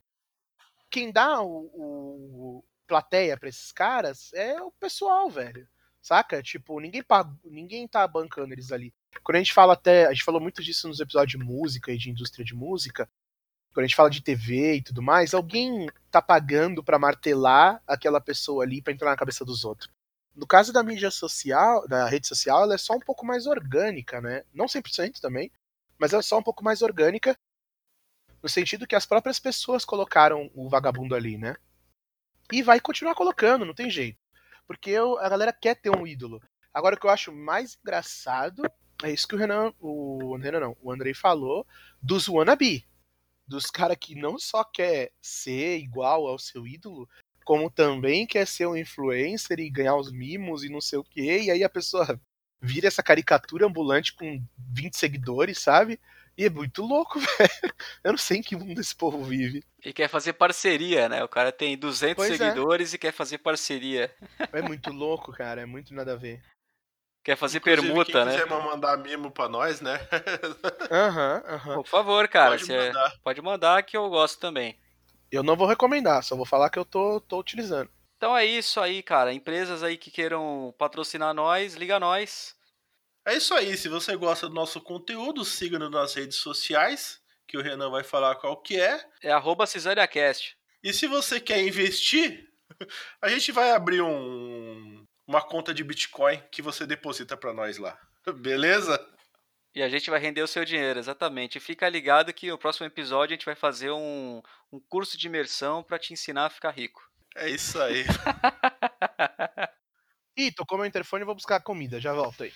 [SPEAKER 2] quem dá o, o plateia para esses caras é o pessoal, velho. Saca? Tipo, ninguém, ninguém tá bancando eles ali. Quando a gente fala até. A gente falou muito disso nos episódios de música e de indústria de música. Quando a gente fala de TV e tudo mais, alguém tá pagando para martelar aquela pessoa ali para entrar na cabeça dos outros. No caso da mídia social, da rede social, ela é só um pouco mais orgânica, né? Não 100% também, mas ela é só um pouco mais orgânica no sentido que as próprias pessoas colocaram o vagabundo ali, né? E vai continuar colocando, não tem jeito. Porque eu, a galera quer ter um ídolo. Agora, o que eu acho mais engraçado é isso que o Renan, o Renan não, o Andrei falou dos wannabe. dos caras que não só quer ser igual ao seu ídolo, como também quer ser um influencer e ganhar os mimos e não sei o quê, e aí a pessoa vira essa caricatura ambulante com 20 seguidores, sabe? E é muito louco, velho. Eu não sei em que mundo esse povo vive.
[SPEAKER 3] E quer fazer parceria, né? O cara tem 200
[SPEAKER 2] Pois é.
[SPEAKER 3] seguidores e quer fazer parceria.
[SPEAKER 2] É muito louco, cara. É muito nada a ver.
[SPEAKER 3] Quer fazer
[SPEAKER 1] Inclusive,
[SPEAKER 3] permuta,
[SPEAKER 1] quem
[SPEAKER 3] né?
[SPEAKER 1] quiser mandar mimo pra nós, né?
[SPEAKER 2] Aham, aham.
[SPEAKER 3] Por favor, cara.
[SPEAKER 1] Pode
[SPEAKER 3] cê-
[SPEAKER 1] mandar.
[SPEAKER 3] pode mandar que eu gosto também.
[SPEAKER 2] Eu não vou recomendar, só vou falar que eu tô, tô utilizando.
[SPEAKER 3] Então é isso aí, cara. Empresas aí que queiram patrocinar nós, liga nós.
[SPEAKER 1] É isso aí. Se você gosta do nosso conteúdo, siga-nos nas redes sociais, que o Renan vai falar qual que é.
[SPEAKER 3] É arroba.
[SPEAKER 1] E se você quer investir, a gente vai abrir um, uma conta de Bitcoin que você deposita pra nós lá. Beleza?
[SPEAKER 3] E a gente vai render o seu dinheiro, exatamente. E fica ligado que no próximo episódio a gente vai fazer um, um curso de imersão pra te ensinar a ficar rico.
[SPEAKER 1] É isso aí.
[SPEAKER 2] Ih, tocou meu interfone e vou buscar comida, já volto aí.